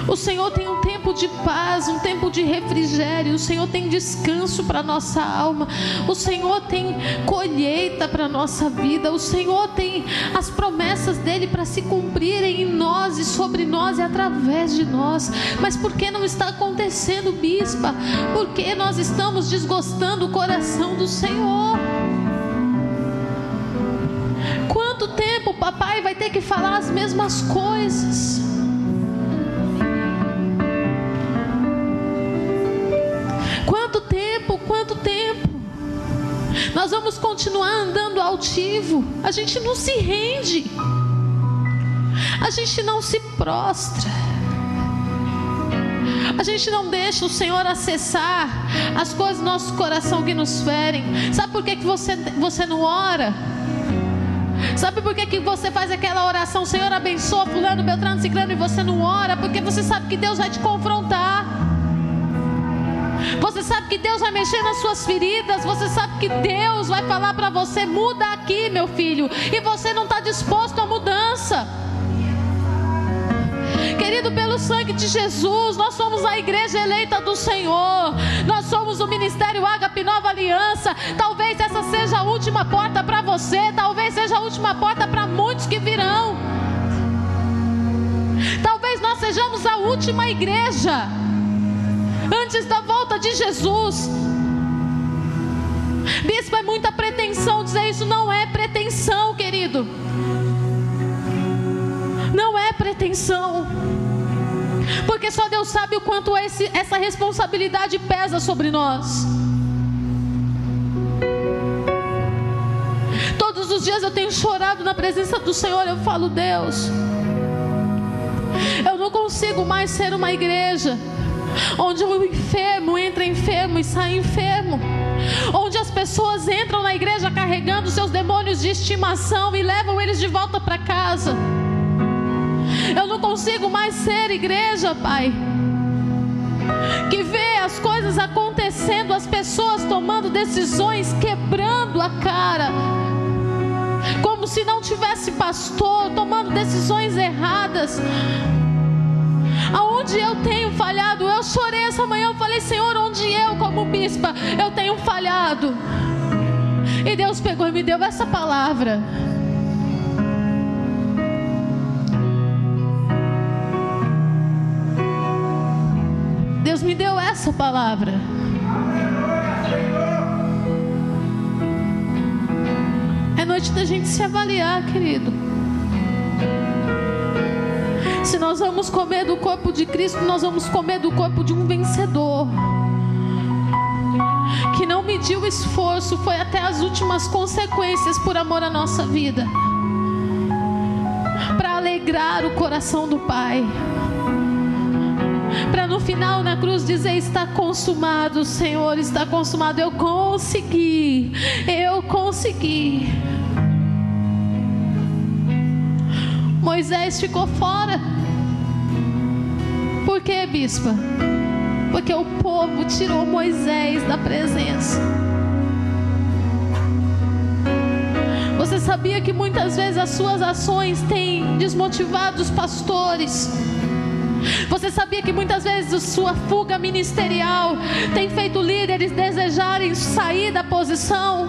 S1: O Senhor tem um tempo de paz, um tempo de refrigério. O Senhor tem descanso para nossa alma. O Senhor tem colheita para nossa vida. O Senhor tem as promessas dele para se cumprirem em nós e sobre nós e através de nós. Mas por que não está acontecendo, bispa? Porque nós estamos desgostando o coração do Senhor. Quanto tempo papai vai ter que falar as mesmas coisas? Nós vamos continuar andando altivo. A gente não se rende. A gente não se prostra. A gente não deixa o Senhor acessar as coisas do nosso coração que nos ferem. Sabe por que, que você, você não ora? Sabe por que, que você faz aquela oração, Senhor abençoa fulano, beltrano, ciclano e você não ora? Porque você sabe que Deus vai te confrontar. Você sabe que Deus vai mexer nas suas feridas. Você sabe que Deus vai falar para você: muda aqui, meu filho. E você não está disposto à mudança. Querido, pelo sangue de Jesus, nós somos a igreja eleita do Senhor. Nós somos o ministério Ágape Nova Aliança. Talvez essa seja a última porta para você. Talvez seja a última porta para muitos que virão. Talvez nós sejamos a última igreja antes da volta de Jesus. Bispo, é muita pretensão dizer isso. Não é pretensão, querido. Não é pretensão. Porque só Deus sabe o quanto esse, essa responsabilidade pesa sobre nós. Todos os dias eu tenho chorado na presença do Senhor. Eu falo, Deus, eu não consigo mais ser uma igreja onde o enfermo entra enfermo e sai enfermo, onde as pessoas entram na igreja carregando seus demônios de estimação e levam eles de volta para casa. Eu não consigo mais ser igreja, Pai, que vê as coisas acontecendo, as pessoas tomando decisões, quebrando a cara, como se não tivesse pastor, tomando decisões erradas aonde eu tenho falhado. Eu chorei essa manhã, eu falei, Senhor, onde eu, como bispa, eu tenho falhado. E Deus pegou e me deu essa palavra. Deus me deu essa palavra. É noite da gente se avaliar, querido. Se nós vamos comer do corpo de Cristo, nós vamos comer do corpo de um vencedor. Que não mediu esforço, foi até as últimas consequências por amor à nossa vida. Para alegrar o coração do Pai. Para no final na cruz dizer: Está consumado, Senhor, está consumado. Eu consegui, eu consegui. Moisés ficou fora. Por que, bispa? Porque o povo tirou Moisés da presença. Você sabia que muitas vezes as suas ações têm desmotivado os pastores? Você sabia que muitas vezes a sua fuga ministerial tem feito líderes desejarem sair da posição?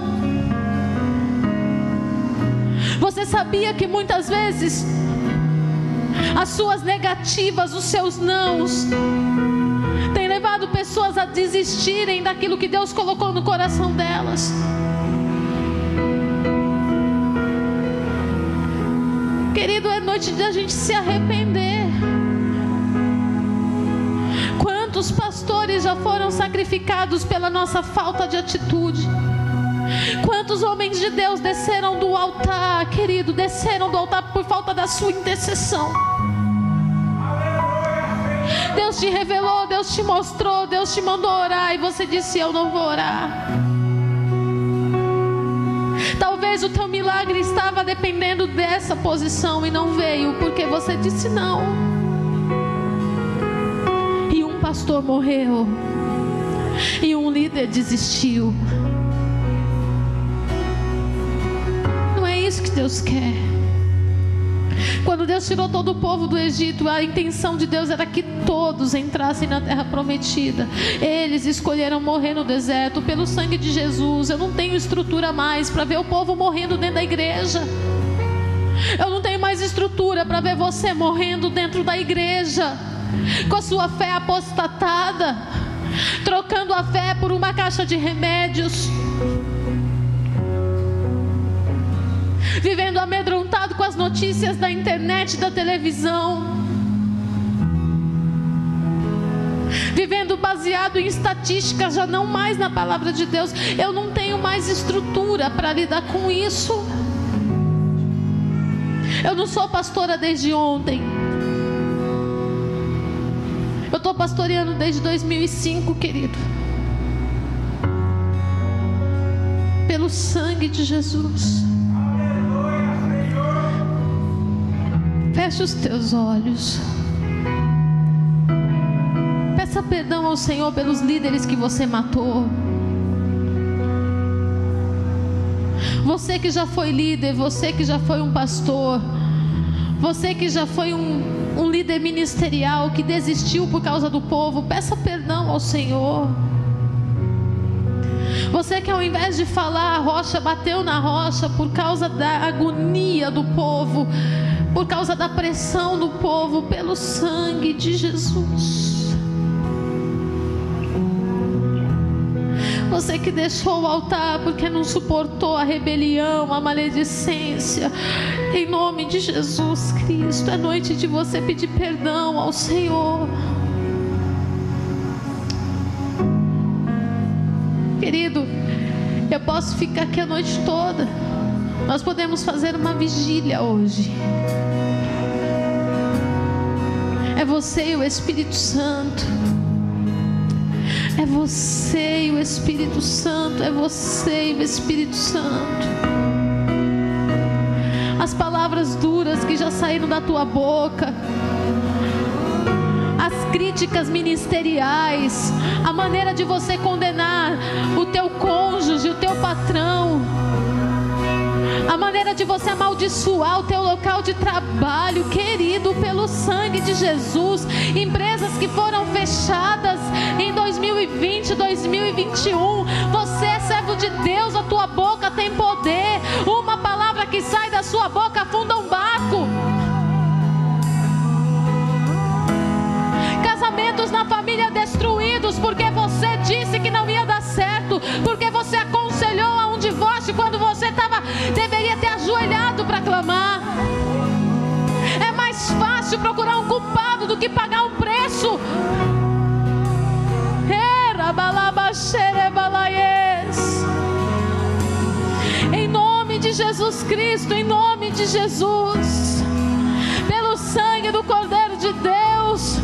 S1: Você sabia que muitas vezes as suas negativas, os seus nãos, tem levado pessoas a desistirem daquilo que Deus colocou no coração delas. Querido, é noite de a gente se arrepender. Quantos pastores já foram sacrificados pela nossa falta de atitude? Quantos homens de Deus desceram do altar, querido, desceram do altar por falta da sua intercessão? Deus te revelou, Deus te mostrou, Deus te mandou orar e você disse: Eu não vou orar. Talvez o teu milagre estava dependendo dessa posição e não veio porque você disse não. E um pastor morreu. E um líder desistiu. Não é isso que Deus quer. Deus tirou todo o povo do Egito, a intenção de Deus era que todos entrassem na terra prometida. Eles escolheram morrer no deserto pelo sangue de Jesus. Eu não tenho estrutura mais para ver o povo morrendo dentro da igreja. Eu não tenho mais estrutura para ver você morrendo dentro da igreja, com a sua fé apostatada, trocando a fé por uma caixa de remédios. Vivendo amedrontado com as notícias da internet, da televisão, vivendo baseado em estatísticas, já não mais na palavra de Deus. Eu não tenho mais estrutura para lidar com isso. Eu não sou pastora desde ontem. Eu estou pastoreando desde 2005, querido. Pelo sangue de Jesus. Feche os teus olhos. Peça perdão ao Senhor pelos líderes que você matou. Você que já foi líder, você que já foi um pastor, você que já foi um, um líder ministerial que desistiu por causa do povo, peça perdão ao Senhor. Você que ao invés de falar a rocha bateu na rocha por causa da agonia do povo, por causa da pressão do povo pelo sangue de Jesus. Você que deixou o altar porque não suportou a rebelião, a maledicência, em nome de Jesus Cristo, é noite de você pedir perdão ao Senhor. Querido, eu posso ficar aqui a noite toda. Nós podemos fazer uma vigília hoje. É você e o Espírito Santo. É você e o Espírito Santo. É você e o Espírito Santo. As palavras duras que já saíram da tua boca as críticas ministeriais, a maneira de você condenar o teu cônjuge, o teu patrão, a maneira de você amaldiçoar o teu local de trabalho, querido, pelo sangue de Jesus, empresas que foram fechadas em 2020, 2021, você é servo de Deus, a tua boca tem poder, uma palavra que sai da sua boca afunda um barco. Casamentos na família destruídos porque você disse que não ia dar certo, porque você aconselhou fácil procurar um culpado do que pagar um preço. Em nome de Jesus Cristo, em nome de Jesus, pelo sangue do Cordeiro de Deus,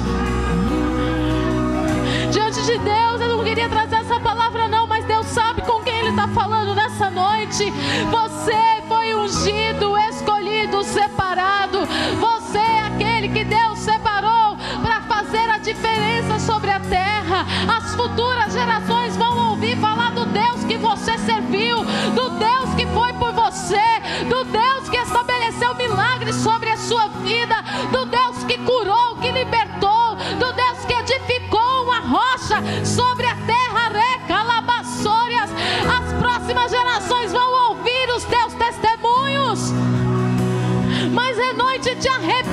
S1: diante de Deus, eu não queria trazer essa palavra, não, mas Deus sabe com quem Ele está falando nessa noite. Você foi ungido, escolhido, separado. Você futuras gerações vão ouvir falar do Deus que você serviu, do Deus que foi por você, do Deus que estabeleceu milagres sobre a sua vida, do Deus que curou, que libertou, do Deus que edificou uma rocha sobre a terra, recalabaçórias. As próximas gerações vão ouvir os teus testemunhos. Mas é noite de arrependimento,